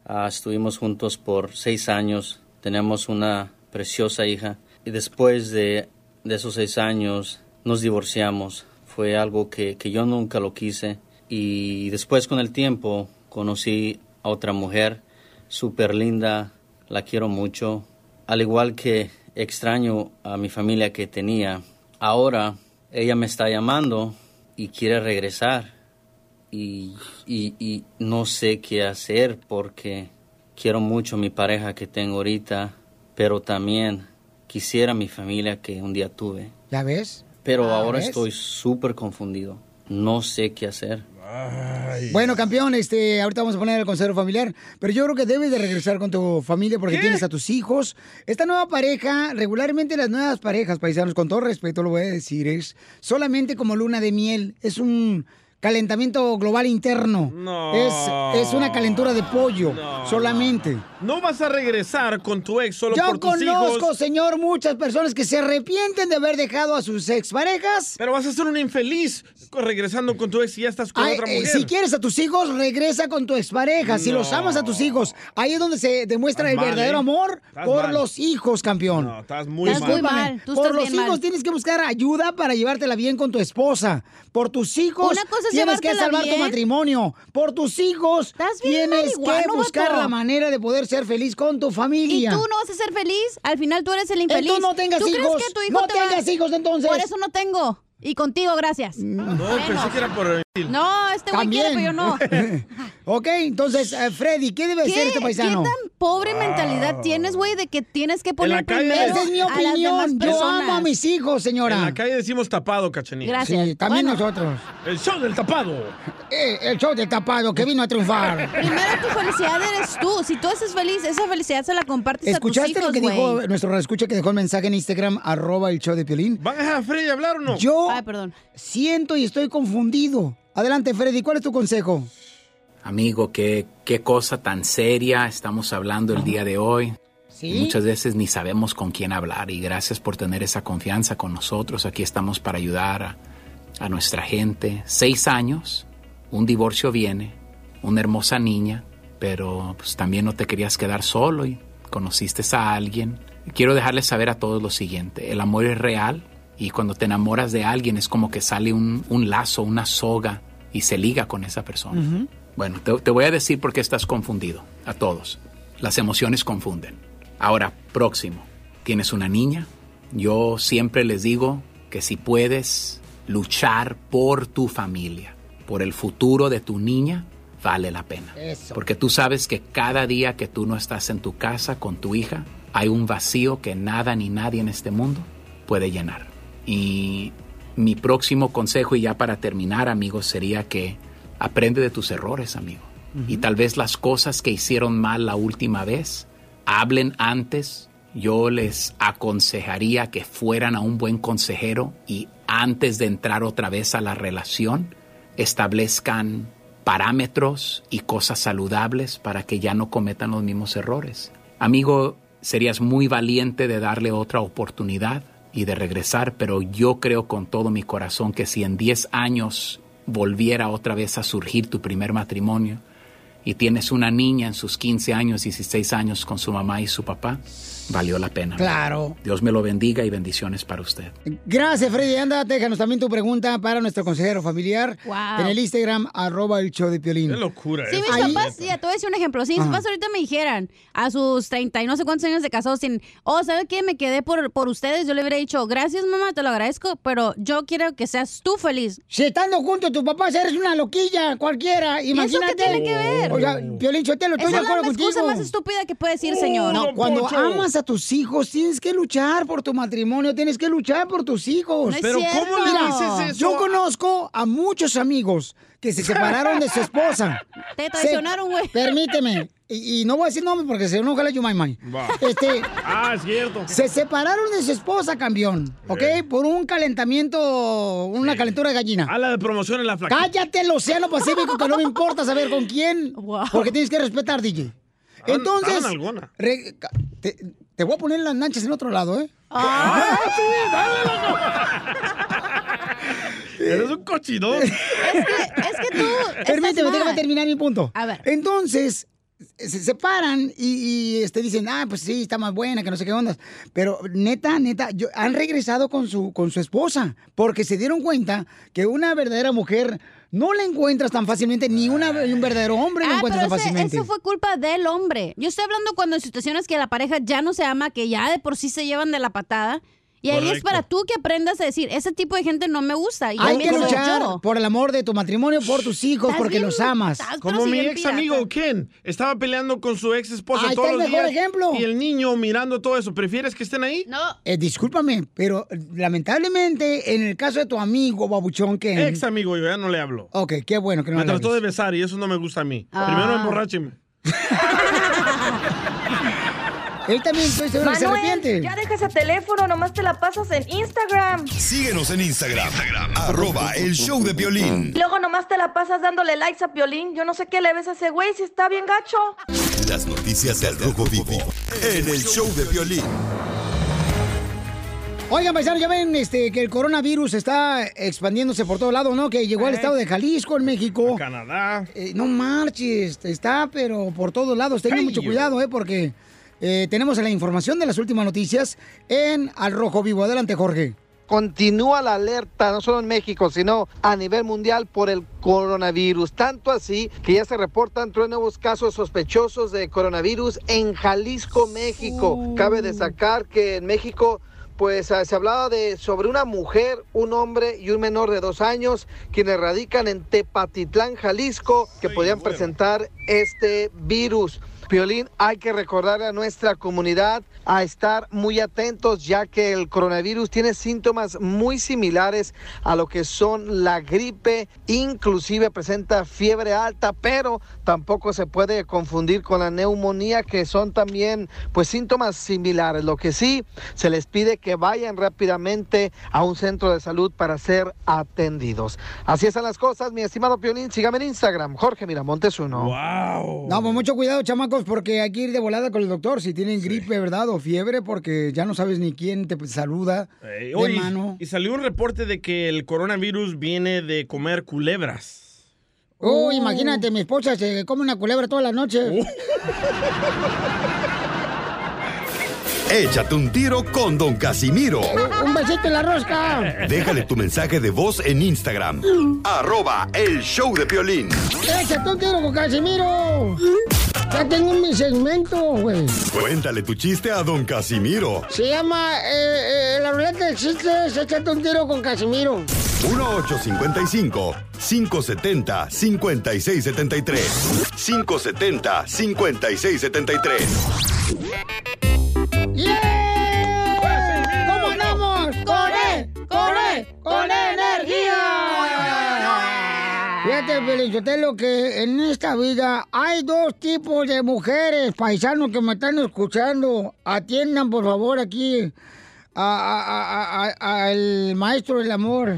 ah, estuvimos juntos por seis años, tenemos una preciosa hija y después de, de esos seis años nos divorciamos. Fue algo que, que yo nunca lo quise y después con el tiempo conocí a otra mujer súper linda, la quiero mucho, al igual que extraño a mi familia que tenía. Ahora ella me está llamando y quiere regresar y, y- y no sé qué hacer porque quiero mucho mi pareja que tengo ahorita, pero también quisiera mi familia que un día tuve. ¿Ya ves? Pero Ah, ahora ¿ves? estoy súper confundido. No sé qué hacer. Bueno, campeón, este, ahorita vamos a poner el consejero familiar, pero yo creo que debes de regresar con tu familia porque tienes a tus hijos. Esta nueva pareja, regularmente las nuevas parejas, paisanos, con todo respeto lo voy a decir, es solamente como luna de miel, es un calentamiento global interno. No. Es, es una calentura de pollo, solamente. No vas a regresar con tu ex solo Yo por tus conozco, hijos. señor, muchas personas que se arrepienten de haber dejado a sus exparejas. Pero vas a ser un infeliz regresando con tu ex y ya estás con Ay, otra eh, mujer. si quieres a tus hijos, regresa con tu expareja. Si los No. amas a tus hijos, ahí es donde se demuestra Estás el mal, verdadero ¿eh? amor Estás por mal. los hijos, campeón. No, estás muy Estás mal. muy mal. Tú Por estás los bien hijos mal. tienes que buscar ayuda para llevártela bien con tu esposa. Por tus hijos Una cosa es tienes que salvar tu matrimonio. Por tus hijos tienes que buscar la manera de poder ser feliz con tu ¿Y familia. tú no vas a ser feliz? Al final tú eres el infeliz. Entonces no tengas ¿Tú crees hijos. que tu hijo No te va- tengas hijos, entonces. Por eso no tengo. Y contigo, gracias. No, pensé que era por el... No, este güey quiere, pero yo no. ok, entonces, eh, Freddy, ¿qué debe ser este paisano? ¿Qué tan pobre mentalidad tienes, güey, de que tienes que poner primero Esa es mi a las demás opinión. Yo amo a mis hijos, señora. En la calle decimos tapado, cachanilla. Gracias. Sí, también Bueno. nosotros. El show del tapado. Eh, el show del tapado que vino a triunfar. Primero tu felicidad eres tú. Si tú estás feliz, esa felicidad se la compartes a tus ¿Escuchaste hijos, lo que dijo nuestro escucha que dejó el mensaje en Instagram, arroba el show de Piolín? ¿Van a dejar a Freddy hablar o no? Yo Ay, perdón. siento y estoy confundido. Adelante, Freddy, ¿cuál es tu consejo? Amigo, qué, qué cosa tan seria estamos hablando el día de hoy. Sí. Muchas veces ni sabemos con quién hablar y gracias por tener esa confianza con nosotros. Aquí estamos para ayudar a, a nuestra gente. Seis años, un divorcio viene, una hermosa niña, pero pues, también no te querías quedar solo y conociste a alguien. Quiero dejarles saber a todos lo siguiente, el amor es real y cuando te enamoras de alguien es como que sale un, un lazo, una soga y se liga con esa persona. Bueno, te, te voy a decir por qué estás confundido, a todos. Las emociones confunden. Ahora, próximo, tienes una niña. Yo siempre les digo que si puedes luchar por tu familia, por el futuro de tu niña, vale la pena. Eso. Porque tú sabes que cada día que tú no estás en tu casa con tu hija, hay un vacío que nada ni nadie en este mundo puede llenar. Y mi próximo consejo, y ya para terminar, amigos, sería que aprende de tus errores, amigo. Y tal vez las cosas que hicieron mal la última vez, hablen antes. Yo les aconsejaría que fueran a un buen consejero y antes de entrar otra vez a la relación, establezcan parámetros y cosas saludables para que ya no cometan los mismos errores. Amigo, serías muy valiente de darle otra oportunidad y de regresar, pero yo creo con todo mi corazón que si en 10 años volviera otra vez a surgir tu primer matrimonio y tienes una niña en sus 15 años, 16 años con su mamá y su papá, valió la pena. Claro. Dios me lo bendiga y bendiciones para usted. Gracias, Freddy. Anda, déjanos también tu pregunta para nuestro consejero familiar Wow. en el Instagram, arroba el show de Piolín. Qué locura Sí, mis Ahí- papás, ya te voy a decir un ejemplo. Si mis papás ahorita me dijeran a sus 30 y no sé cuántos años de casados, sin, oh, ¿sabe qué? Me quedé por, por ustedes. Yo le hubiera dicho, gracias, mamá, te lo agradezco, pero yo quiero que seas tú feliz. Si estando juntos tus papás eres una loquilla cualquiera, eso imagínate. qué tiene que ver? Oiga, Piolín Chotelo, estoy Esa de es la acuerdo excusa contigo. más estúpida que puede decir, señor. No, cuando amas a tus hijos, tienes que luchar por tu matrimonio, tienes que luchar por tus hijos. No es Pero, ¿cómo le Mira, dices eso? Yo conozco a muchos amigos que se separaron de su esposa. Te traicionaron, güey. Permíteme. Y, y no voy a decir nombre porque se enoja la Yumaymay. Va. Este, Ah, es cierto. se separaron de su esposa, campeón. ¿Ok? Por un calentamiento, una calentura de gallina. A la de promoción en la flaquita. Cállate el Océano Pacífico, que no me importa saber con quién. Porque tienes que respetar, DJ. Entonces, re- te, te voy a poner las lanchas en otro lado, ¿eh? Ah, sí, dale, loco. Eres un cochinón. Es que tú, Permíteme, déjame terminar mi punto. A ver. Entonces, se separan y, y, este, dicen, ah, pues sí, está más buena, que no sé qué ondas. Pero neta, neta, yo- han regresado con su, con su esposa porque se dieron cuenta que una verdadera mujer no la encuentras tan fácilmente, ni una, un verdadero hombre la Ah, encuentras pero tan ese- fácilmente. eso fue culpa del hombre. Yo estoy hablando cuando en situaciones que la pareja ya no se ama, que ya de por sí se llevan de la patada. Y ahí es para tú que aprendas a decir, ese tipo de gente no me gusta. Y Hay que luchar yo. por el amor de tu matrimonio, por tus hijos, Estás porque bien- los amas. estás- Como mi ex pirata. amigo Ken estaba peleando con su ex esposa Ahí está todos el los mejor días. ejemplo. Y el niño mirando todo eso. ¿Prefieres que estén ahí? No. Eh, discúlpame, pero eh, lamentablemente en el caso de tu amigo babuchón que Ex amigo, yo ya no le hablo. Ok, qué bueno que no me le trató hables. de besar y eso no me gusta a mí. Ah. Primero emborrácheme. Él también estoy seguro que se Manuel, arrepiente. ya deja ese teléfono, nomás te la pasas en Instagram. Síguenos en Instagram, arroba el show de violín. Y luego nomás te la pasas dándole likes a Piolín. Yo no sé qué le ves a ese güey si está bien gacho. Las noticias del Rojo Vivo en el show de violín. Oigan, paisanos, ya ven este, que el coronavirus está expandiéndose por todo lado, ¿no? Que llegó al Eh. estado de Jalisco, en México. Canadá. Eh, no marches, está, pero por todos lados. Tengan Hey, mucho cuidado, ¿eh? Porque eh, tenemos la información de las últimas noticias en Al Rojo Vivo. Adelante, Jorge. Continúa la alerta, no solo en México, sino a nivel mundial por el coronavirus. Tanto así que ya se reportan tres nuevos casos sospechosos de coronavirus en Jalisco, México. Cabe destacar que en México pues ah, se hablaba de sobre una mujer, un hombre y un menor de dos años quienes radican en Tepatitlán, Jalisco, que podían presentar este virus. Piolín, hay que recordar a nuestra comunidad a estar muy atentos ya que el coronavirus tiene síntomas muy similares a lo que son la gripe, inclusive presenta fiebre alta, pero tampoco se puede confundir con la neumonía que son también pues síntomas similares. Lo que sí se les pide que vayan rápidamente a un centro de salud para ser atendidos. Así están las cosas, mi estimado Piolín, sígame en Instagram, Jorge Miramontes uno. Wow. No, pues mucho cuidado, chamacos, porque hay que ir de volada con el doctor si tienen gripe, ¿verdad? O fiebre, porque ya no sabes ni quién te saluda de mano. y salió un reporte de que el coronavirus viene de comer culebras. Oh, imagínate, mi esposa se come una culebra toda la noche. Uh. Échate un tiro con Don Casimiro. Un besito en la rosca. Déjale tu mensaje de voz en Instagram, arroba el show de violín. Échate un tiro con Casimiro. Ya tengo mi segmento, güey. Cuéntale tu chiste a Don Casimiro. Se llama eh, eh, La ruleta de chistes, échate un tiro con Casimiro. 1-855-570-5673. 570-5673. ¡Yeah! ¿Cómo andamos? ¡Con E! ¡Con E! ¡Con energía! Fíjate, Felicitelo, que en esta vida hay dos tipos de mujeres, paisanos que me están escuchando. Atiendan, por favor, aquí a- a- a- a- al maestro del amor.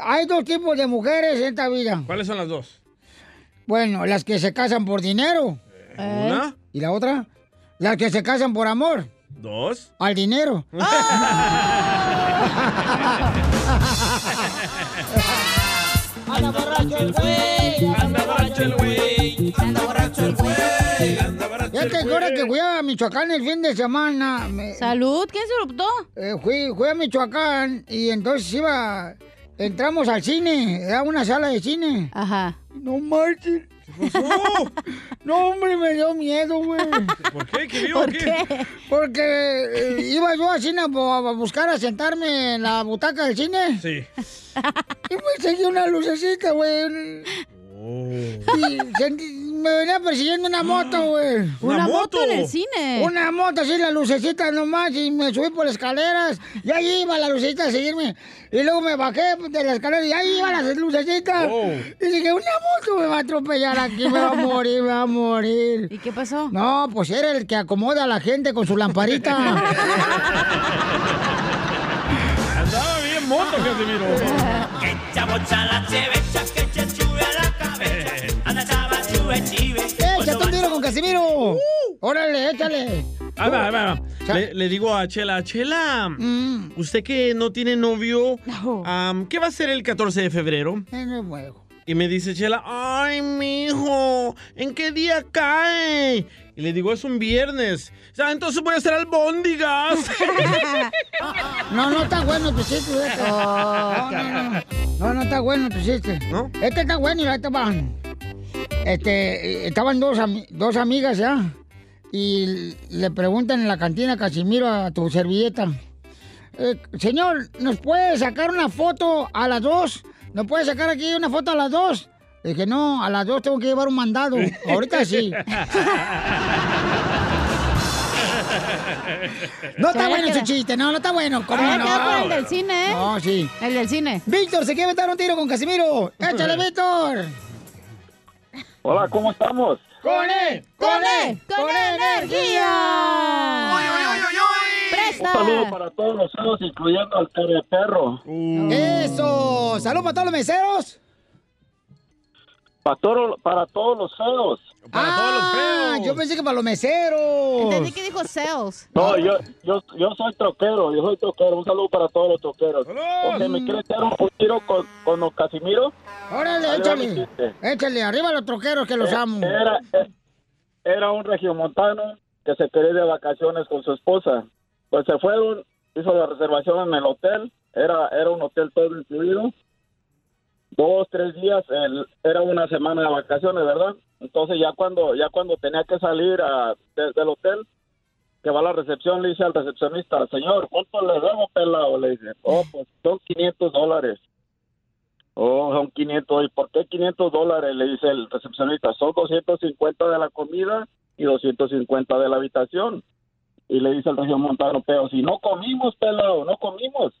Hay dos tipos de mujeres en esta vida. ¿Cuáles son las dos? Bueno, las que se casan por dinero. ¿Una? ¿Y la otra? Las que se casan por amor. ¿Dos? Al dinero. Anda borracho el güey, anda borracho el güey, anda borracho el güey, anda borracho Ya que ahora que fui a Michoacán el fin de semana. Salud, ¿quién se optó? fui, fui a Michoacán y entonces iba. Entramos al cine, era una sala de cine. Ajá. No marches. No, hombre, me dio miedo, güey. ¿Por qué? ¿Qué vio? ¿Por ¿Qué? qué? Porque eh, iba yo al cine a, a buscar a sentarme en la butaca del cine. Sí. Y me seguía una lucecita, güey. Y sentí- me venía persiguiendo una moto, güey. ¿Una ¿Una moto moto? en el cine? Una moto, así, la lucecita nomás, y me subí por las escaleras, y ahí iba la lucecita a seguirme. Y luego me bajé de la escalera, y ahí iba la lucecita. Oh. Y dije, una moto me va a atropellar aquí, me va a morir, me va a morir. ¿Y qué pasó? No, pues era el que acomoda a la gente con su lamparita. Andaba bien moto, Casimiro. Echa bocha la chevecha ¡Échate un tiro con Casimiro! ¡Órale, échale! Ah, va, va, va. Le, le digo a Chela, Chela, usted que no tiene novio, am, ¿qué va a hacer el 14 de febrero? Año nuevo. Y me dice Chela, ay, mijo, ¿en qué día cae? Y le digo, es un viernes. Ah, entonces voy a hacer albóndigas. No, no está bueno tu chiste, Beto. No, no, no. No, está bueno tu chiste. ¿No? Este está bueno y ahí estaban. Este, eh, estaban dos, dos amigas ya. Y le preguntan en la cantina a Casimiro a tu servilleta. eh, señor, ¿nos puede sacar una foto a las dos? ¿Nos puede sacar aquí una foto a las dos? Le dije, no, a las dos tengo que llevar un mandado. Ahorita sí. No está bueno su chiste, no, no está bueno. ¿Cómo Se no? el del cine, ¿eh? No, sí. El del cine. Víctor, se quiere meter un tiro con Casimiro. Échale, Víctor. Hola, ¿cómo estamos? ¡Con él! ¡Con él! ¡Con energía! Un saludo para todos los feos, incluyendo al cara de perro. ¡Eso! ¡Salud para todos los meseros! Para, todo- para todos los feos. ¡Ah! Yo pensé que para los meseros. Entendí que dijo sales. No, yo, yo, yo soy troquero, yo soy troquero. Un saludo para todos los troqueros. Ok, ¿me quieres echar un tiro con, con don Casimiro? Órale, échale. Échale, arriba los troqueros que los Eh, amo. Era, eh, era un regiomontano que se quería ir de vacaciones con su esposa. Pues se fueron, hizo la reservación en el hotel. Era, era un hotel todo incluido. Dos, tres días, era una semana de vacaciones, ¿verdad? Entonces ya cuando, ya cuando tenía que salir a- de- del hotel, que va a la recepción, le dice al recepcionista, señor, ¿cuánto le debo, pelado? Le dice, oh, pues son 500 dólares. Oh, son 500. ¿Y por qué 500 dólares? Le dice el recepcionista. Son 250 de la comida y 250 de la habitación. Y le dice el región montano, pero si no comimos, pelado, no comimos.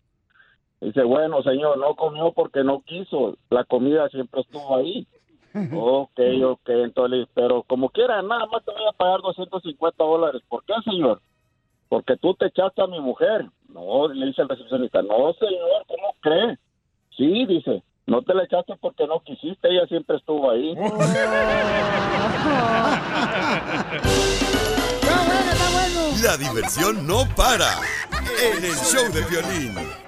Dice, bueno, señor, no comió porque no quiso. La comida siempre estuvo ahí. ok, ok, entonces, pero como quiera, nada más te voy a pagar 250 dólares. ¿Por qué, señor? Porque tú te echaste a mi mujer. No, le dice el recepcionista, no, señor, ¿cómo cree? Sí, dice, no te la echaste porque no quisiste, ella siempre estuvo ahí. La diversión no para en el show de violín.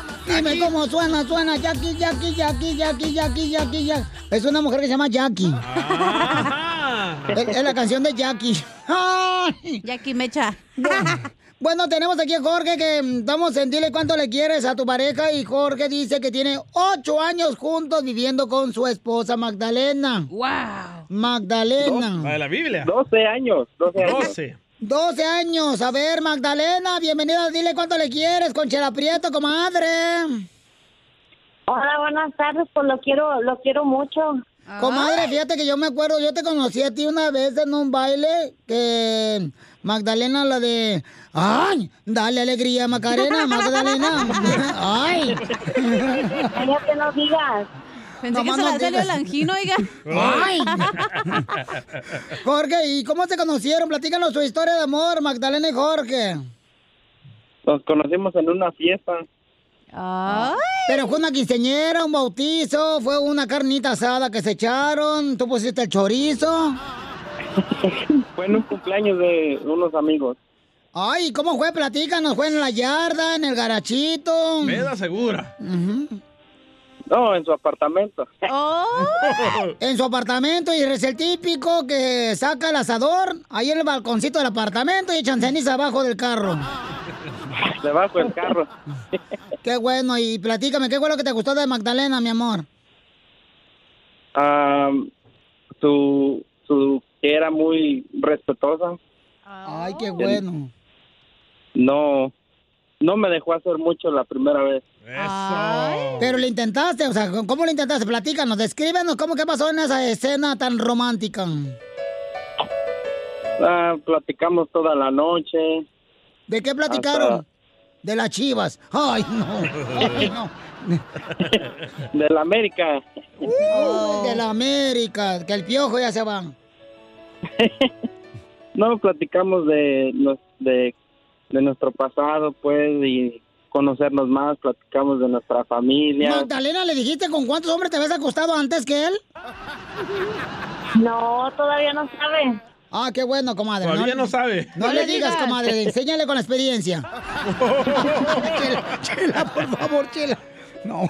Dime cómo suena, suena, Jackie, Jackie, Jackie, Jackie, Jackie, Jackie, Jackie. Es una mujer que se llama Jackie. Es, es la canción de Jackie. Jackie Mecha. Bueno, tenemos aquí a Jorge que mm, vamos a dile cuánto le quieres a tu pareja y Jorge dice que tiene ocho años juntos viviendo con su esposa Magdalena. ¡Wow! Magdalena. La de la Biblia. 12 años. 12 años. 12. 12 años. A ver, Magdalena, bienvenida. Dile cuánto le quieres con Chela Prieto, comadre. Hola, buenas tardes, pues lo quiero, lo quiero mucho. Comadre, fíjate que yo me acuerdo, yo te conocí a ti una vez en un baile que Magdalena, la de. ¡Ay! Dale alegría, Macarena, Magdalena. ¡Ay! Cállate, no digas. Pensé Nomás que se no la salió el angino, oiga. ¡Ay! Jorge, ¿y cómo se conocieron? Platícanos su historia de amor, Magdalena y Jorge. Nos conocimos en una fiesta. Pero fue una quinceñera, un bautizo, fue una carnita asada que se echaron, tú pusiste el chorizo. Fue en un cumpleaños de unos amigos. Ay, ¿cómo fue? Platícanos, ¿fue en la yarda, en el garachito? Veda segura. No, en su apartamento. En su apartamento y es el típico que saca el asador ahí en el balconcito del apartamento y echan ceniza abajo del carro. Debajo del carro. Qué bueno, y platícame, ¿qué fue lo que te gustó de Magdalena, mi amor? Su, su, que era muy respetuosa. Ay, qué bueno. No, no me dejó hacer mucho la primera vez. Pero le intentaste, o sea, ¿cómo lo intentaste? Platícanos, descríbenos cómo que pasó en esa escena tan romántica. Ah, platicamos toda la noche. ¿De qué platicaron? Hasta- De las chivas. Ay, no. Ay, no. De la América. De la América, que el piojo ya se va. No, platicamos de, de nuestro pasado, pues, y conocernos más, platicamos de nuestra familia. Magdalena, ¿le dijiste con cuántos hombres te habías acostado antes que él? No, todavía no sabe. Ah, qué bueno, comadre. Todavía no sabe. No, No le digas, digas. comadre, enséñale con la experiencia. chela, chela, por favor, chela. No.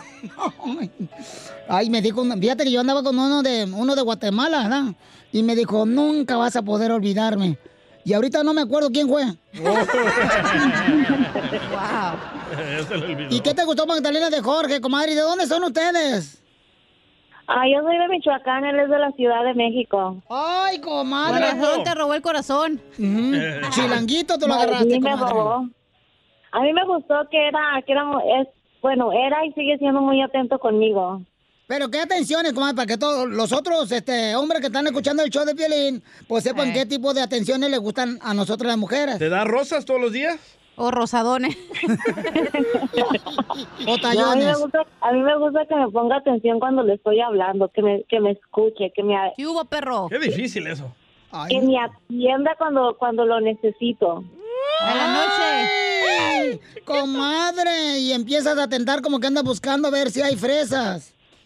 Ay, me dijo, fíjate que yo andaba con uno de uno de Guatemala, ¿verdad? Y me dijo, nunca vas a poder olvidarme. Y ahorita no me acuerdo quién fue. Olvidó. ¿Y qué te gustó, Magdalena de Jorge, comadre? ¿Y de dónde son ustedes? Ah, yo soy de Michoacán, él es de la Ciudad de México. Ay, comadre. Corazón, te robó el corazón. Chilanguito te lo No, agarraste, sí me comadre. robó. A mí me gustó que era, que era, es, bueno, era y sigue siendo muy atento conmigo. Pero qué atenciones, comadre, para que todos los otros este, hombres que están escuchando el show de Piolín, pues sepan Eh. qué tipo de atenciones le gustan a nosotros las mujeres. ¿Te da rosas todos los días? O rosadones. O No, a, mí me tallones. gusta, a mí me gusta que me ponga atención cuando le estoy hablando, que me, que me escuche, que me, ¿Qué hubo, perro? Qué difícil eso. que me atienda cuando, cuando lo necesito. A la noche. Ay, comadre, y empiezas a tentar como que andas buscando a ver si hay fresas.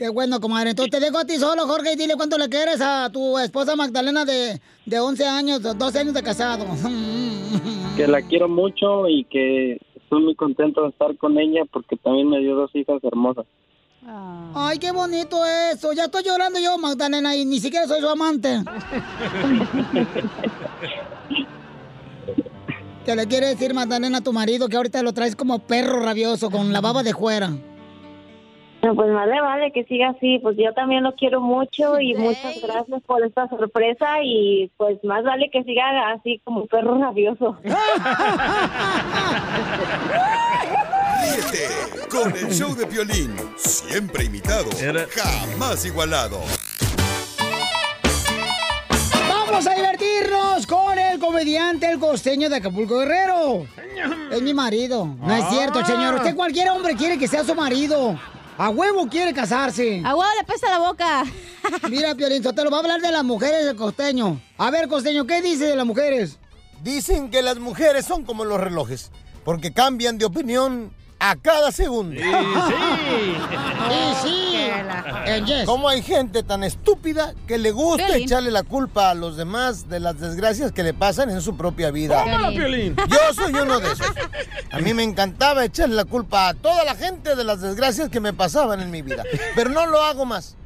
Qué bueno, comadre. Entonces te dejo a ti solo, Jorge, y dile cuánto le quieres a tu esposa Magdalena de, de 11 años, 12 años de casado. Que la quiero mucho y que estoy muy contento de estar con ella porque también me dio dos hijas hermosas. Ay, qué bonito eso. Ya estoy llorando yo, Magdalena, y ni siquiera soy su amante. ¿Qué le quiere decir, Magdalena, a tu marido que ahorita lo traes como perro rabioso con la baba de fuera? No, pues vale, vale, que siga así. Pues yo también lo quiero mucho y muchas gracias por esta sorpresa y pues más vale que siga así como perro rabioso. Ríete con el show de Piolín, siempre imitado, jamás igualado. Vamos a divertirnos con el comediante, el costeño de Acapulco Guerrero. Es mi marido. No es cierto, señor. Usted cualquier hombre quiere que sea su marido. A huevo quiere casarse. A huevo le pesa la boca. Mira, Piolín, te lo va a hablar de las mujeres del costeño. A ver, costeño, ¿qué dice de las mujeres? Dicen que las mujeres son como los relojes, porque cambian de opinión a cada segundo. Y sí. Eh, yes. ¿Cómo hay gente tan estúpida que le gusta Piolín. echarle la culpa a los demás de las desgracias que le pasan en su propia vida? Tómala, Piolín. Yo soy uno de esos. A mí me encantaba echarle la culpa a toda la gente de las desgracias que me pasaban en mi vida, pero no lo hago más.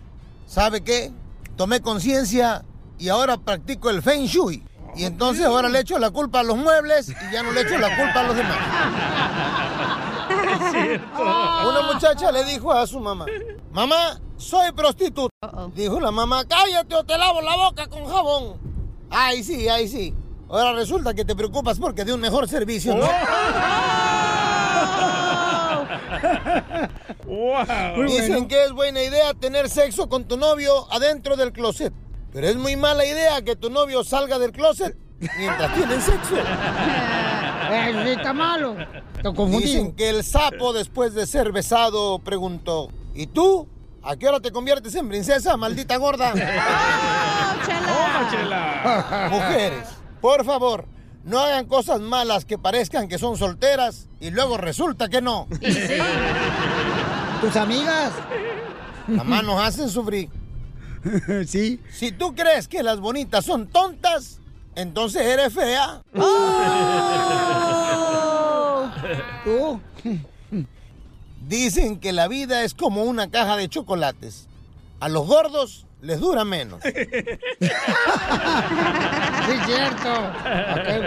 ¿Sabe qué? Tomé conciencia y ahora practico el Feng Shui. Y entonces ahora le echo la culpa a los muebles y ya no le echo la culpa a los demás. Una muchacha le dijo a su mamá, mamá, soy prostituta. Dijo la mamá, cállate o te lavo la boca con jabón. Ay, sí, ay, sí. Ahora resulta que te preocupas porque de un mejor servicio, ¿no? Dicen que es buena idea tener sexo con tu novio adentro del closet. Pero es muy mala idea que tu novio salga del closet mientras tienen sexo. Eh, está malo. Te confundí. Dicen que el sapo después de ser besado preguntó, ¿y tú? ¿A qué hora te conviertes en princesa, maldita gorda? Toma, chela. Mujeres, por favor, no hagan cosas malas que parezcan que son solteras y luego resulta que no. ¿Tus amigas? Mamá nos hacen sufrir. Sí. Si tú crees que las bonitas son tontas, entonces eres fea. ¿Tú? Dicen que la vida es como una caja de chocolates. A los gordos les dura menos. Sí, cierto.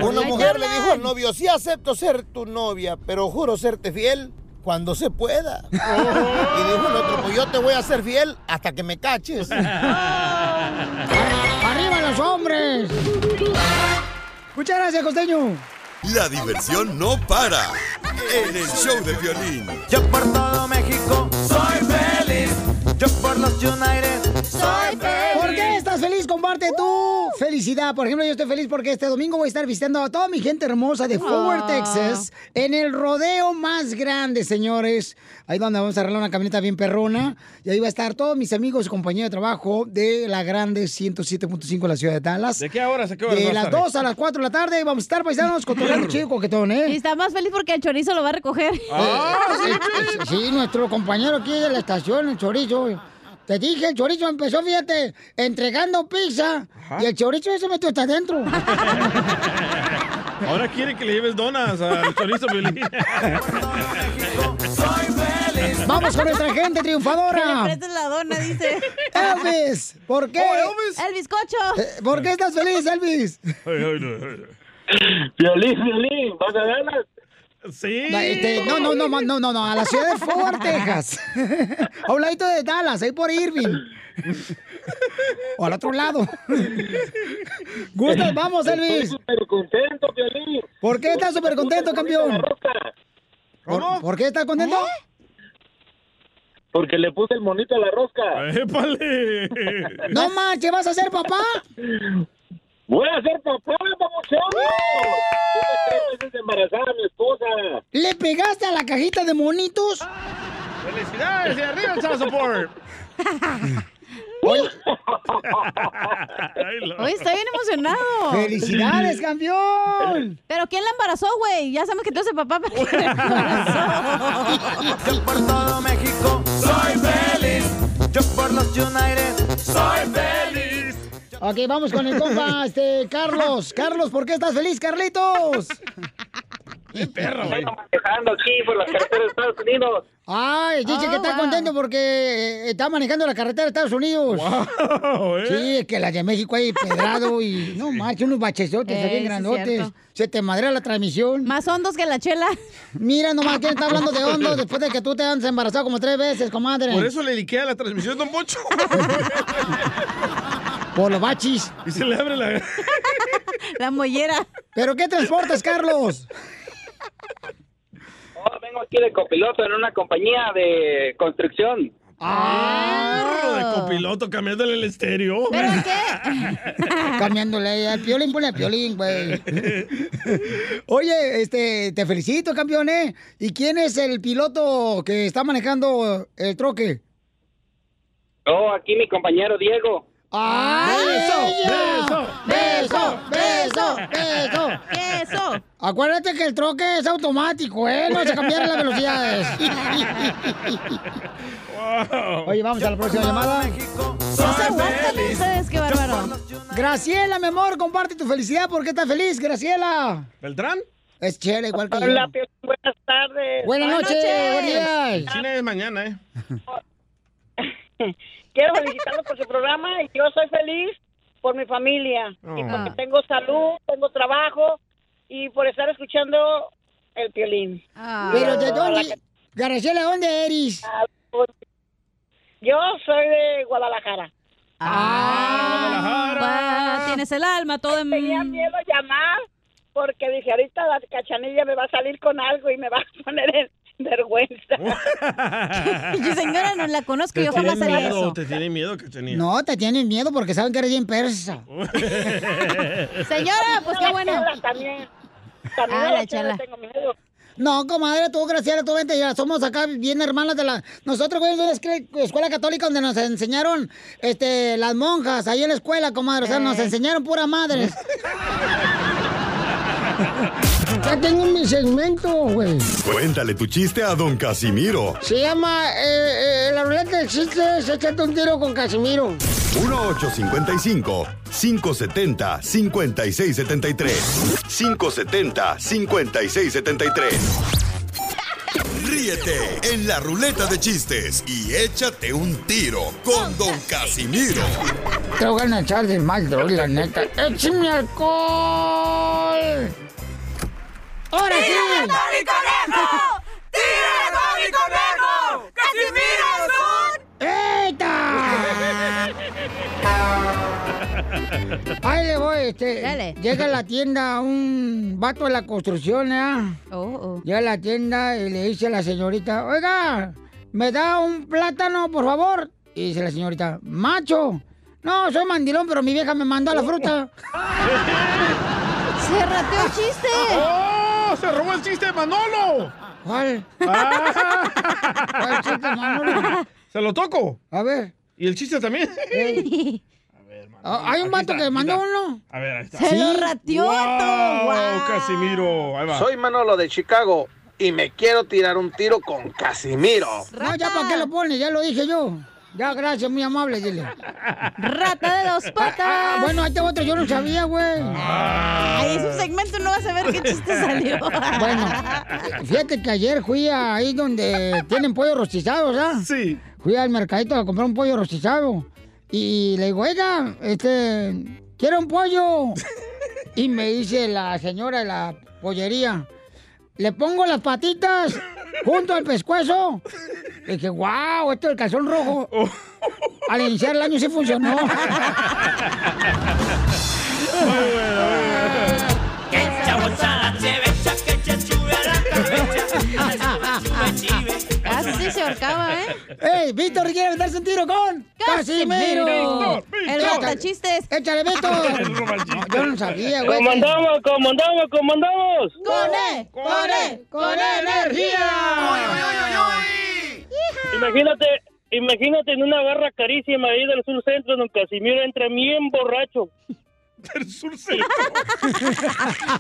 Una mujer le dijo al novio, sí acepto ser tu novia, pero juro serte fiel cuando se pueda. Y dijo el otro, pues yo te voy a ser fiel hasta que me caches. ¡Arriba los hombres! Muchas gracias, costeño. La diversión no para en el show de Piolín. Yo por todo México soy feliz. Yo por los United soy feliz. ¿Por qué estás feliz? Comparte tu felicidad. Por ejemplo, yo estoy feliz porque este domingo voy a estar visitando a toda mi gente hermosa de Fort Worth, Ah. Texas, en el rodeo más grande, señores. Ahí donde vamos a arreglar una camioneta bien perrona. Y ahí va a estar todos mis amigos y compañeros de trabajo de la grande 107.5 de la ciudad de Dallas. ¿De qué horas? ¿A qué horas? De las estar? 2 a las 4 de la tarde vamos a estar paisanos con todo el chico coquetón, ¿eh? Y está más feliz porque el chorizo lo va a recoger. Ah, sí, sí, sí, nuestro compañero aquí de la estación, el chorizo. Te dije, el chorizo empezó, fíjate, entregando pizza. Y el chorizo se metió hasta adentro. Ahora quiere que le lleves donas al chorizo violín. Vamos con nuestra gente Que le triunfadora. prestes la dona, dice. Elvis, ¿por qué? Oh, Elvis. El bizcocho. Eh, ¿Por qué estás feliz, Elvis? Violín, violín, ¿vas a verlas? Sí. No, este, no, no, no, no, no, no, a la ciudad de Fort Texas. A un ladito de Dallas, ahí por Irving. O al otro lado. Gustas, vamos, Estoy Elvis. súper contento, Violín. ¿Por qué estás súper contento, campeón? ¿Por, por qué estás contento? Porque le puse el monito a la rosca. ¡Épale! No manches, ¿vas a ser papá? Voy a ser papá, papuchón. Tres embarazada a mi esposa. ¿Le pegaste a la cajita de monitos? ¡Felicidades! ¡Y arriba el lo- Hoy está bien emocionado. ¡Felicidades, campeón! Pero ¿quién la embarazó, güey? Ya sabemos que tú eres el papá, pero ¿quién la embarazó? Yo por todo México soy feliz. Yo por los United soy feliz. Ok, vamos con el compa, este, Carlos. Carlos, ¿por qué estás feliz, Carlitos? perro, güey! Manejando aquí por las carreteras de Estados Unidos. Ay, dice Oh, que está wow. contento porque eh, está manejando la carretera de Estados Unidos. Wow, ¿eh? Sí, es que la de México hay pedrado y no manches, unos bachezotes Eh, bien grandotes. Se te madrea la transmisión. Más hondos que la chela. Mira nomás, ¿quién está hablando de hondo después de que tú te has embarazado como tres veces, comadre? Por eso le liquea la transmisión, don Poncho. Por los bachis. Y se le abre la... La mollera. ¿Pero qué transportas, Carlos? Oh, vengo aquí de copiloto en una compañía de construcción. Ah, de copiloto cambiándole el estéreo. ¿Pero qué? Cambiándole ahí al piolín, ponle al piolín, güey. Oye, este, te felicito, campeón, ¿eh? ¿Y quién es el piloto que está manejando el troque? Oh, aquí mi compañero Diego. ¡Ay, ¡Beso! ¡Beso! ¡Beso! ¡Beso! ¿Qué es eso? Acuérdate que el troque es automático, ¿eh? No se cambiaron las velocidades. Wow. Oye, vamos a la próxima llamada. No se aguantan ustedes, qué bárbaro. Graciela, mi amor, comparte tu felicidad. ¿Por qué estás feliz, Graciela? ¿Beltrán? Es chela igual que yo. Hola, Piolín, buenas tardes. Buenas noches, noches. buenos días. China es mañana, ¿eh? Quiero felicitarlo por su programa y yo soy feliz por mi familia y Oh. porque tengo salud, tengo trabajo y por estar escuchando el violín. Ah. Pero de dónde, Graciela, ¿dónde eres? Yo soy de Guadalajara. Ah, tienes el alma todo en... Tenía miedo a llamar porque dije, ahorita la cachanilla me va a salir con algo y me va a poner en vergüenza. Y señora, no la conozco, yo jamás haría miedo, eso. te tiene miedo, Cachanilla. No, te tienen miedo porque saben que eres bien persa. Señora, pues qué bueno. También. También Ah, a la la chela chela. tengo miedo. No, comadre, tú, Graciela, tú vente, ya somos acá bien hermanas de la... Nosotros fuimos a una escue- escuela católica donde nos enseñaron, este, las monjas, ahí en la escuela, comadre, o sea, nos Eh. enseñaron pura madre. Ya tengo mi segmento, güey. Cuéntale tu chiste a don Casimiro. Se llama, eh, eh, la ruleta de chistes, échate un tiro con Casimiro. 1-855-570-5673. 570-5673. Ríete en la ruleta de chistes y échate un tiro con don Casimiro. Te voy a echar de mal, la neta. ¡Échame alcohol! ¡Ahora sí! mi conejo! ¡Tírame con mi conejo! ¡Casimiro ¡Eita! Ahí le voy, este. Dale. Llega a la tienda un vato de la construcción, ¿eh? Oh, oh. Llega a la tienda y le dice a la señorita, oiga, ¿me da un plátano, por favor? Y dice la señorita, macho, No, soy mandilón, pero mi vieja me mandó la fruta. Se rateó el chiste. ¡Oh! ¡Se robó el chiste de Manolo! ¿Cuál? Ah. ¿Cuál chiste, Manolo? ¿Se lo toco? A ver. ¿Y el chiste también? Ah, Hay un vato que mandó uno. A ver, ahí está. Se lo rateó, ¡Wow. Wow. Casimiro! Ahí va. Soy Manolo de Chicago y me quiero tirar un tiro con Casimiro. No, ya para qué lo pone, ya lo dije yo. Ya, gracias, muy amable, dile. Rata de dos patas. Ah, bueno, ahí tengo otro, yo no sabía, güey. Ay, es un segmento, no vas a ver qué chiste salió. Bueno, fíjate que ayer fui ahí donde tienen pollo rostizado, ¿verdad? Sí. Fui al mercadito a comprar un pollo rostizado. Y le digo, oiga, este, quiero un pollo. Y me dice la señora de la pollería, le pongo las patitas junto al pescuezo. Le dije, wow, esto del calzón rojo. Al iniciar el año sí funcionó. Casi se ahorcaba, ¿eh? ¡Ey, Víctor quiere meterse un tiro con Casimiro! Casimiro. El chistes. ¡Échale, Víctor! No, yo no sabía, güey. ¿Cómo andamos? ¿Cómo andamos? ¿Cómo andamos? ¡Con E! ¡Con E! ¡Con energía! Imagínate, imagínate en una barra carísima ahí del sur centro, don Casimiro entra bien borracho. Del sur centro.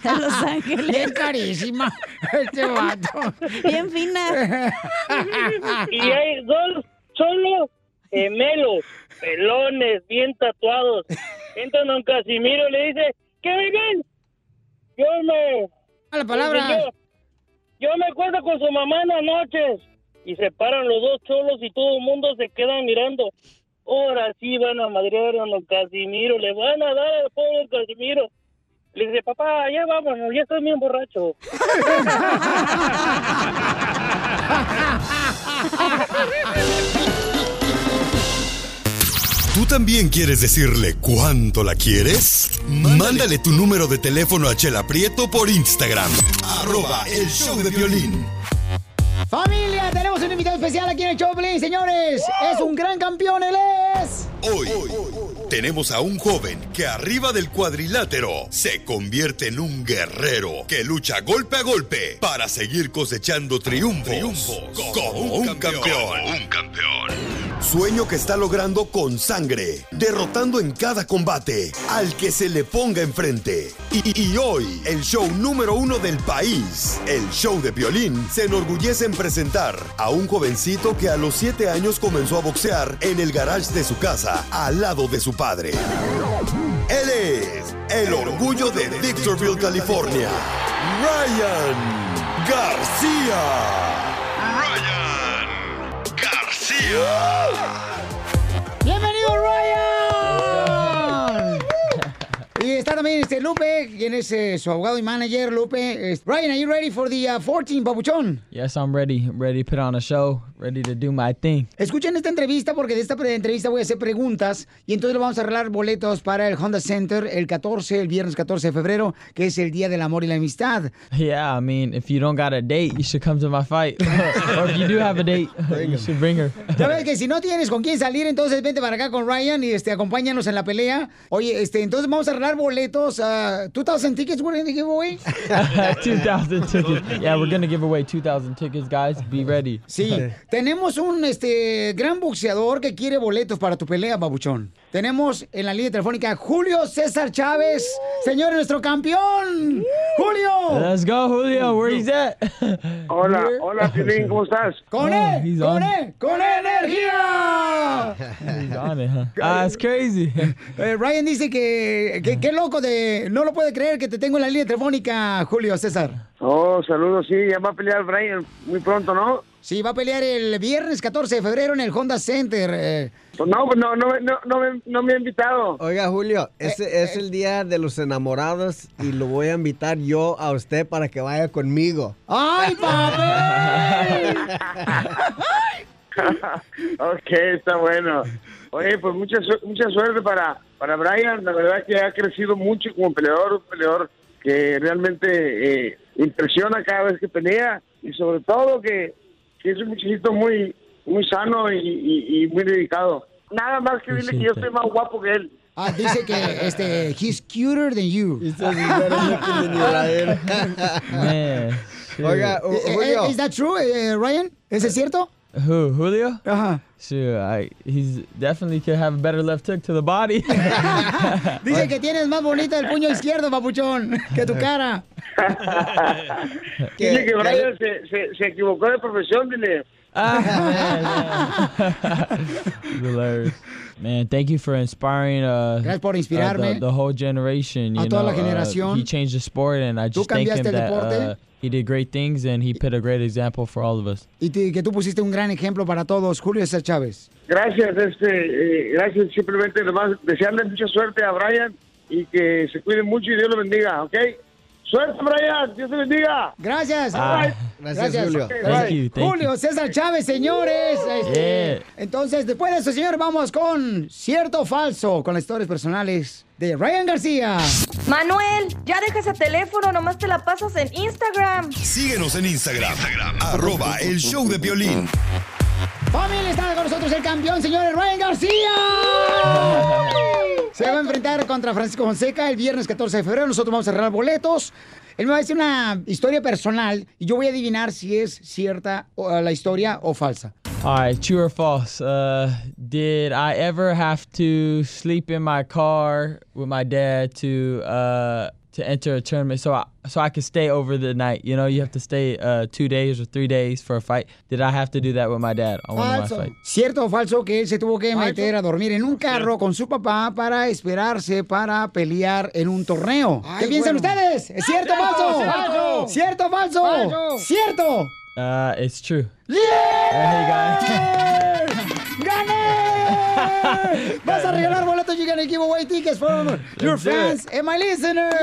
De Los Ángeles. Es carísima este vato. Bien fina. y hay dos solo gemelos, pelones, bien tatuados. Entra don Casimiro y le dice, ¿qué viven? Yo me... A la palabra. Yo, yo me acuerdo con su mamá en las noches. Y se paran los dos cholos y todo el mundo se queda mirando. Ahora sí van a madrear a don Casimiro, le van a dar al pobre Casimiro. Le dice, papá, ya vámonos, ya estoy bien borracho. ¿Tú también quieres decirle cuánto la quieres? Mándale tu número de teléfono a Chela Prieto por Instagram. Arroba el show de violín. ¡Familia! Tenemos un invitado especial aquí en el Choplin, señores. Es un gran campeón, él es. Hoy tenemos a un joven que arriba del cuadrilátero se convierte en un guerrero que lucha golpe a golpe para seguir cosechando triunfos, como, un campeón. Un campeón. Sueño que está logrando con sangre, derrotando en cada combate al que se le ponga enfrente. Y, y hoy, el show número uno del país, el show de violín, se enorgullece en presentar a un jovencito que a los 7 años comenzó a boxear en el garage de su casa, al lado de su padre. Él es el orgullo de Victorville, California, Ryan García. Ryan García. ¡Bienvenido, Ryan! Está también este Lupe, quien es eh, su abogado y manager, Lupe. Es- Ryan, are you ready for the uh, 14, papuchón? Yes, I'm ready. Ready to put on a show. Ready to do my thing. Escuchen esta entrevista porque de esta entrevista voy a hacer preguntas y entonces le vamos a arreglar boletos para el Honda Center el 14, el viernes 14 de febrero, que es el Día del Amor y la Amistad. Yeah, I mean, if you don't got a date, you should come to my fight. or if you do have a date, you should bring her. Ya ves que si no tienes con quién salir, entonces vente para acá con Ryan y este, acompáñanos en la pelea. Oye, este, entonces vamos a arreglar boletos. Uh, ¿2,000 tickets we're gonna give away? 2,000 tickets. Yeah, we're going to give away 2,000 tickets, guys. Be ready. Sí, tenemos un este gran boxeador que quiere boletos para tu pelea, babuchón. Tenemos en la línea telefónica a Julio César Chávez, señor, nuestro campeón. Julio. Let's go, Julio. Where he's at? Hola, hola, Piolín, ¿cómo estás? Con Oh, él, he's con on. él, con energía. He's on it, huh? Ah, it's crazy. Eh, Ryan dice que, que qué loco de, no lo puede creer que te tengo en la línea telefónica, Julio César. Oh, saludos, sí, ya va a pelear Brian muy pronto, ¿no? Sí, va a pelear el viernes 14 de febrero en el Honda Center. eh. Pues no, pues no, no, me- no, no, me, no me ha invitado. Oiga, Julio, ese es el día de los enamorados y lo voy a invitar yo a usted para que vaya conmigo. ¡Ay, papel! ok, está bueno. Oye, pues mucha, su- mucha suerte para, para Brian. La verdad que ha crecido mucho como peleador, un peleador que realmente eh, impresiona cada vez que pelea y sobre todo que, que es un muchachito muy, muy sano y, y- y muy dedicado. nada más que dile que yo estoy más guapo que él. Ah, dice que este, he's cuter than you. Man. Oiga, Eh, eh, Julio. ¿Is that true, eh, Ryan? ¿Es es cierto? Who, Julio? Uh-huh. Sure, I, he's definitely could have a better left hook to the body. Dice que tienes más bonita el puño izquierdo, papuchón, que tu cara. Dile que Brian se, se, se equivocó de profesión, dile. Hilarious. Man, thank you for inspiring uh, Gracias por uh, the, the whole generation. A You toda know, la generación. Uh, he changed the sport, and I Tú just thank him that uh, he did great things, and he put a great example for all of us. Y te- que tú pusiste un gran ejemplo para todos, Julio César Chávez. Gracias, este, eh, gracias. Simplemente nomás desearle mucha suerte a Brian y que se cuide mucho y Dios lo bendiga, ¿ok? Suerte, Brian. Dios te bendiga. Gracias. Ah. Gracias, Julio. Ok, Thank bye. you, thank Julio. César Chávez, señores. Este, Yeah. Entonces, después de eso, señores, vamos con cierto o falso, con las historias personales de Ryan García. Manuel, ya deja ese teléfono, nomás te la pasas en Instagram. Síguenos en Instagram, arroba el show de violín. Familia, está con nosotros el campeón, señores, Ryan García. Se va a enfrentar contra Francisco Fonseca el viernes 14 de febrero. Nosotros vamos a arreglar boletos. Él me va a decir una historia personal y yo voy a adivinar si es cierta o- la historia o falsa. All right, true or false? Uh, did I ever have to sleep in my car with my dad to uh, to enter a tournament so I so I could stay over the night? You know, you have to stay uh, two days or three days for a fight. Did I have to do that with my dad on one of my fights? ¿Cierto o falso que él se tuvo que meter a dormir en un carro con su papá para esperarse para pelear en un torneo? ¿Qué Ay, piensan bueno. ustedes? ¿Es cierto o falso? Falso. ¿Cierto o falso? Falso. ¿Cierto? Uh, it's true. ¡Yeah! Vas a regalar boletos. You're gonna give away tickets from your fans and my listeners.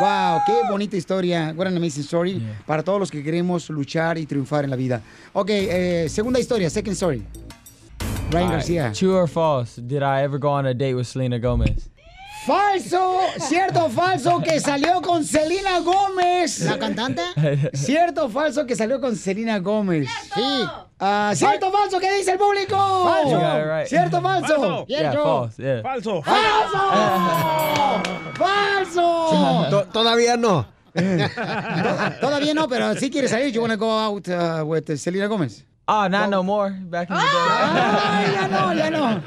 Wow, qué bonita historia. What an amazing story. Para todos los que queremos luchar y triunfar en la vida. Ok, eh, segunda historia, second story. Ryan right, García. True or false? Did I ever go on a date with Selena Gomez? Falso, cierto o falso que salió con Selena Gómez. ¿La cantante? Cierto o falso que salió con Selena Gómez. Sí. Ah, cierto o falso que dice el público. It right. Cierto o falso. Falso. Yeah, false. Yeah. Falso. ¡Falso! ¡Falso! To- Todavía no. Todavía no, pero sí quiere salir. You wanna go out uh, with Selena Gómez. Oh, not no more. Back in the day. Ay, ya no, ya no.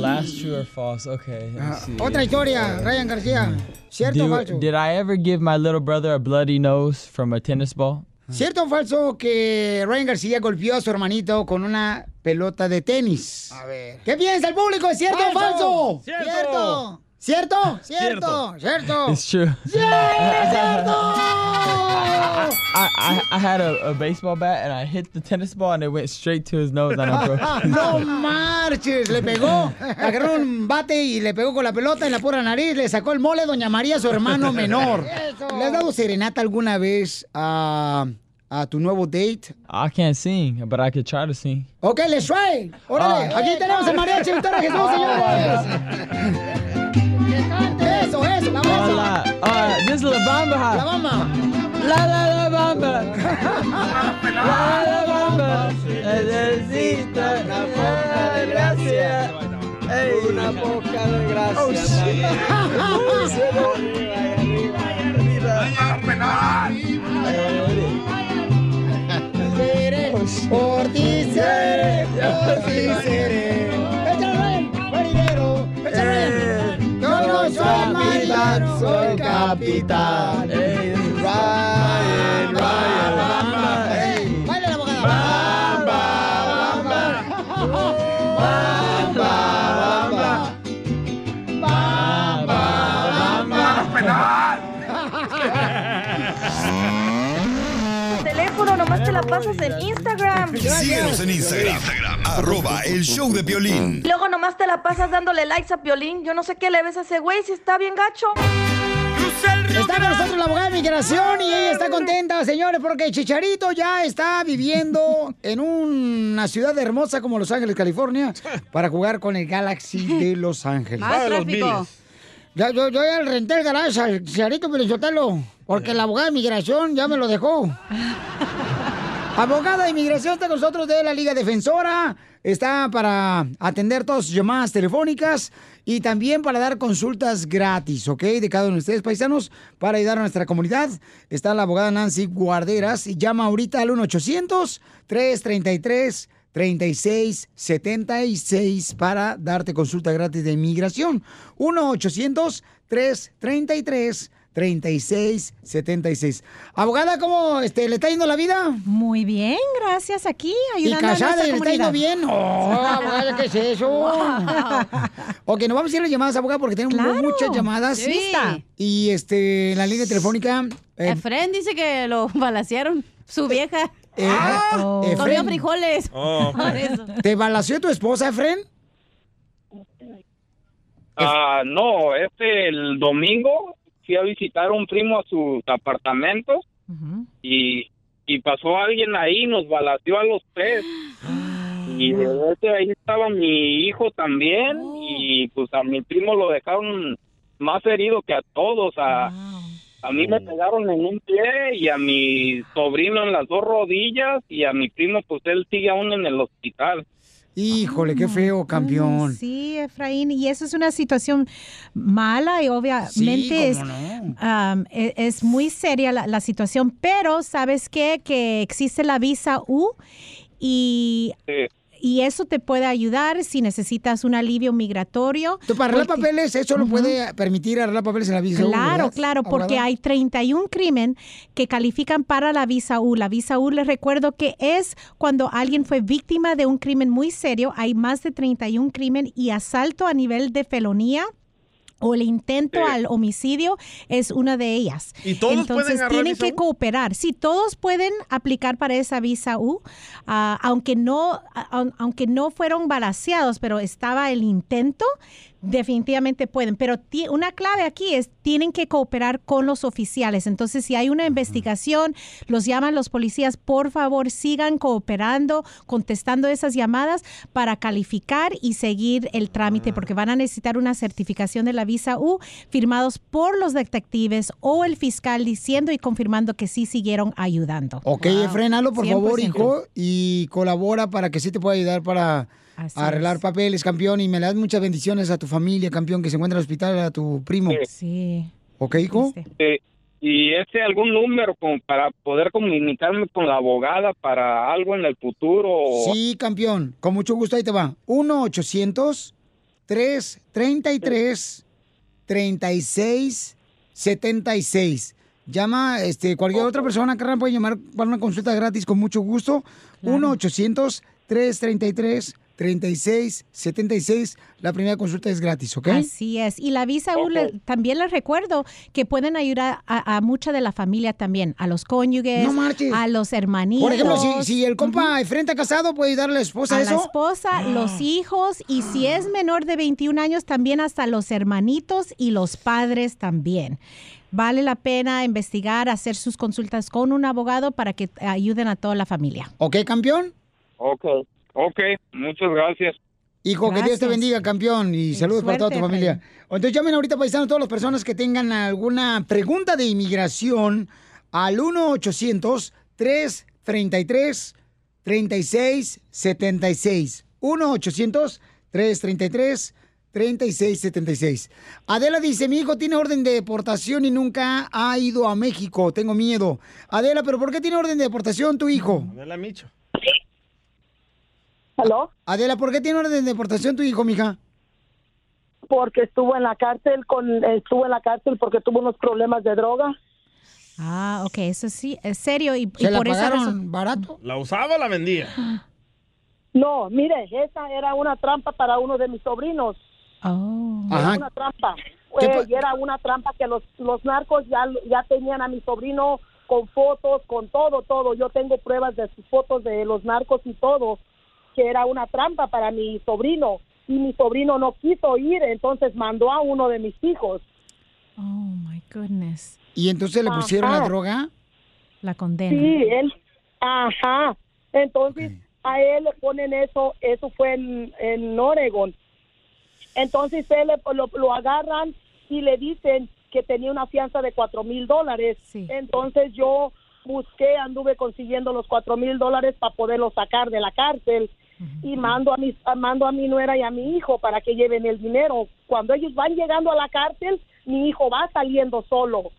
Last true or false? Okay. let me see. Otra historia, Ryan García. ¿Cierto o Do- falso? did I ever give my little brother a bloody nose from a tennis ball? ¿Cierto o falso que Ryan García golpeó a su hermanito con una pelota de tenis? A ver. ¿Qué piensa el público? ¿Es cierto o falso? Cierto. ¿Cierto? Cierto. ¿Cierto? It's true. I, I, I had a, a baseball bat and I hit the tennis ball and it went straight to his nose and I broke it. no marches, le pegó, agarró un bate y le pegó con la pelota en la pura nariz, le sacó el mole Doña María, su hermano menor. ¿Le has dado serenata alguna vez a, a tu nuevo date? I can't sing, but I could try to sing. Ok, let's try. Órale, Ah. aquí tenemos el mariachi Victoria Jesús, señores. Eso, eso, la. Hola. Uh, this is La Bamba. La bamba. La la la bamba. La la bamba. Necesito una poca de gracia. Una poca de gracia. Oh, shit. Seré, por ti seré, por ti seré. No soy marinero, soy capitán. La pasas en Instagram. Síguenos en Instagram, arroba el show de violín. Y Luego nomás te la pasas dándole likes a Piolín. Yo no sé qué le ves a ese güey, si está bien gacho. Está con nosotros la abogada de migración y ella está contenta, señores, porque Chicharito ya está viviendo en una ciudad hermosa como Los Ángeles, California, para jugar con el Galaxy de Los Ángeles. Más tráfico. Miles. Ya, yo, yo ya le renté el garage al Chicharito Pelizotelo, porque la abogada de migración ya me lo dejó. Abogada de inmigración está con nosotros de la Liga Defensora. Está para atender todas sus llamadas telefónicas y también para dar consultas gratis, ¿ok? De cada uno de ustedes, paisanos, para ayudar a nuestra comunidad. Está la abogada Nancy Guarderas y llama ahorita al 1-800-333-3676 para darte consulta gratis de inmigración. 1-800-333-3676. 3676. Abogada, ¿cómo este, le está yendo la vida? Muy bien, gracias. Aquí ¿Y ayudando a casada y le está yendo bien? Oh, abogada, ¿qué es eso? Ok, nos vamos a ir a las llamadas, abogada, porque tenemos Claro. muchas llamadas. Sí. Lista. Y este, en la línea telefónica... eh, Efren dice que lo balacearon su vieja. Eh, Ah, Efren. Comió frijoles. Oh. Por eso. ¿Te balació tu esposa, Efren? Ah, no, este el domingo fui a visitar a un primo a sus apartamentos y, y pasó alguien ahí nos balació a los tres. Y de ese ahí estaba mi hijo también y pues a mi primo lo dejaron más herido que a todos. A, a mí me pegaron en un pie y a mi sobrino en las dos rodillas y a mi primo pues él sigue aún en el hospital. Híjole, qué feo, campeón. Sí, Efraín, y eso es una situación mala y obviamente es, cómo no. am, e- es muy seria la, la situación, pero ¿sabes qué? Que existe la visa U y, y eso te puede ayudar si necesitas un alivio migratorio. Para arreglar Porque- papeles, eso lo puede permitir arreglar papeles en la visa. U, Claro, ¿verdad, claro, porque hay 31 crimen que califican para la visa U. La visa U, les recuerdo que es cuando alguien fue víctima de un crimen muy serio. Hay más de 31 crimen y asalto a nivel de felonía. O el intento al homicidio es una de ellas. ¿Y todos Entonces pueden tienen que cooperar. Sí, todos pueden aplicar para esa visa U, ah, aunque no, aunque no fueron balaseados, pero estaba el intento. Definitivamente pueden, pero una clave aquí es tienen que cooperar con los oficiales. Entonces, si hay una investigación, los llaman los policías, por favor sigan cooperando, contestando esas llamadas para calificar y seguir el trámite, porque van a necesitar una certificación de la visa U firmados por los detectives o el fiscal diciendo y confirmando que sí siguieron ayudando. Ok, frénalo, por favor, 100%. hijo, y colabora para que sí te pueda ayudar para Así arreglar es. papeles, campeón, y me le das muchas bendiciones a tu familia, campeón, que se encuentra en el hospital, a tu primo. Sí. ¿Ok, hijo? Eh, y este algún número como para poder comunicarme con la abogada para algo en el futuro. Sí, campeón, con mucho gusto, ahí te va. 1-800-333-3676. Llama, este, cualquier otra persona, carnal, puede llamar para una consulta gratis con mucho gusto. 1-800-333-3676. La primera consulta es gratis, ¿ok? Así es. Y la visa U, le- también les recuerdo que pueden ayudar a, a mucha de la familia también, a los cónyuges, No a los hermanitos. Por ejemplo, si, si el compa de frente casado puede ayudarle a la esposa a eso. la esposa, los hijos y si es menor de 21 años también hasta los hermanitos y los padres también. Vale la pena investigar, hacer sus consultas con un abogado para que ayuden a toda la familia. ¿Ok, campeón? Ok, ok, muchas gracias. Hijo, que Dios te bendiga, campeón, y saludos para toda tu familia. Entonces llamen ahorita, paisanos, todas las personas que tengan alguna pregunta de inmigración al 1-800-333-3676. 1-800-333-3676. Adela dice, mi hijo tiene orden de deportación y nunca ha ido a México. Tengo miedo. Adela, ¿pero por qué tiene orden de deportación tu hijo? Adela Micho. ¿Aló? Adela, ¿por qué tiene orden de deportación tu hijo, mija? Porque estuvo en la cárcel con estuvo en la cárcel porque tuvo unos problemas de droga. Ah, ok, eso sí, es serio y, ¿Se y la por esa pagaron razón- barato? ¿La usaba o la vendía? No, mire, esa era una trampa para uno de mis sobrinos. Oh. Era Ajá. una trampa. ¿Qué Eh, y era una trampa que los, los narcos ya, ya tenían a mi sobrino con fotos, con todo, todo. Yo tengo pruebas de sus fotos de los narcos y todo, que era una trampa para mi sobrino. Y mi sobrino no quiso ir, entonces mandó a uno de mis hijos. Oh, my goodness. ¿Y entonces le pusieron la droga? La condena. Sí, él, ajá. Entonces a él le ponen eso, eso fue en, en Oregon. Entonces él le- lo, lo agarran y le dicen que tenía una fianza de cuatro mil dólares. Entonces yo busqué, anduve consiguiendo los cuatro mil dólares para poderlo sacar de la cárcel y mando a mi mando a mi nuera y a mi hijo para que lleven el dinero. Cuando ellos van llegando a la cárcel, mi hijo va saliendo solo.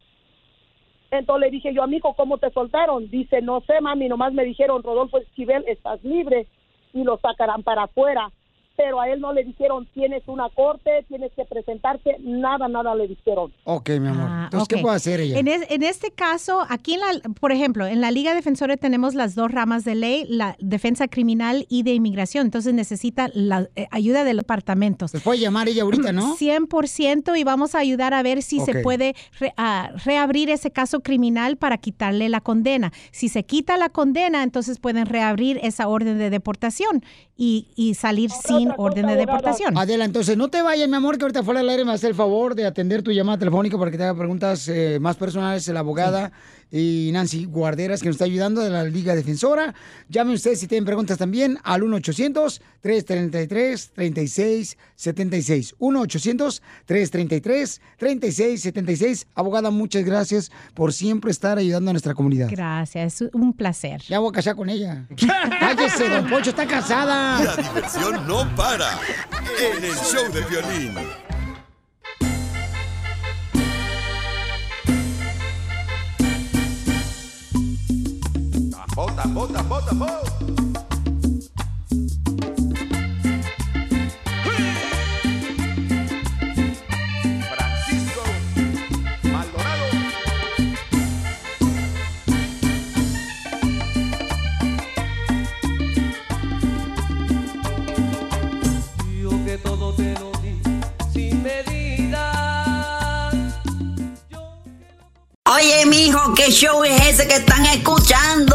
Entonces le dije yo a mi hijo, ¿cómo te soltaron? Dice, no sé, mami, nomás me dijeron, Rodolfo Esquivel, estás libre y lo sacarán para afuera. Pero a él no le dijeron, tienes una corte, tienes que presentarte, nada, nada le dijeron. Ok, mi amor. Ah, Entonces, ¿qué puede hacer ella? En, es- en este caso, aquí, en la, por ejemplo, en la Liga Defensora tenemos las dos ramas de ley, la defensa criminal y de inmigración. Entonces necesita la eh, ayuda de los departamentos. Se puede llamar ella ahorita, ¿no? 100% y vamos a ayudar a ver si se puede re- ah, reabrir ese caso criminal para quitarle la condena. Si se quita la condena, entonces pueden reabrir esa orden de deportación y, y salir sin orden de deportación. Adela, entonces no te vayas, mi amor, que ahorita fuera del aire me hace el favor de atender tu llamada telefónica para que te haga preguntas eh, más personales. La abogada y Nancy Guarderas, que nos está ayudando de la Liga Defensora. Llamen ustedes si tienen preguntas también al 1-800-333-3676. 1-800-333-3676. Abogada, muchas gracias por siempre estar ayudando a nuestra comunidad. Gracias, es un placer. Ya voy a casar con ella. Cállese, don Poncho, está casada. La diversión no para en el show de violín. Bota, bota, bota, bota. Francisco Maldonado. Yo que todo te lo di sin medida. Oye, mijo, ¿qué show es ese que están escuchando?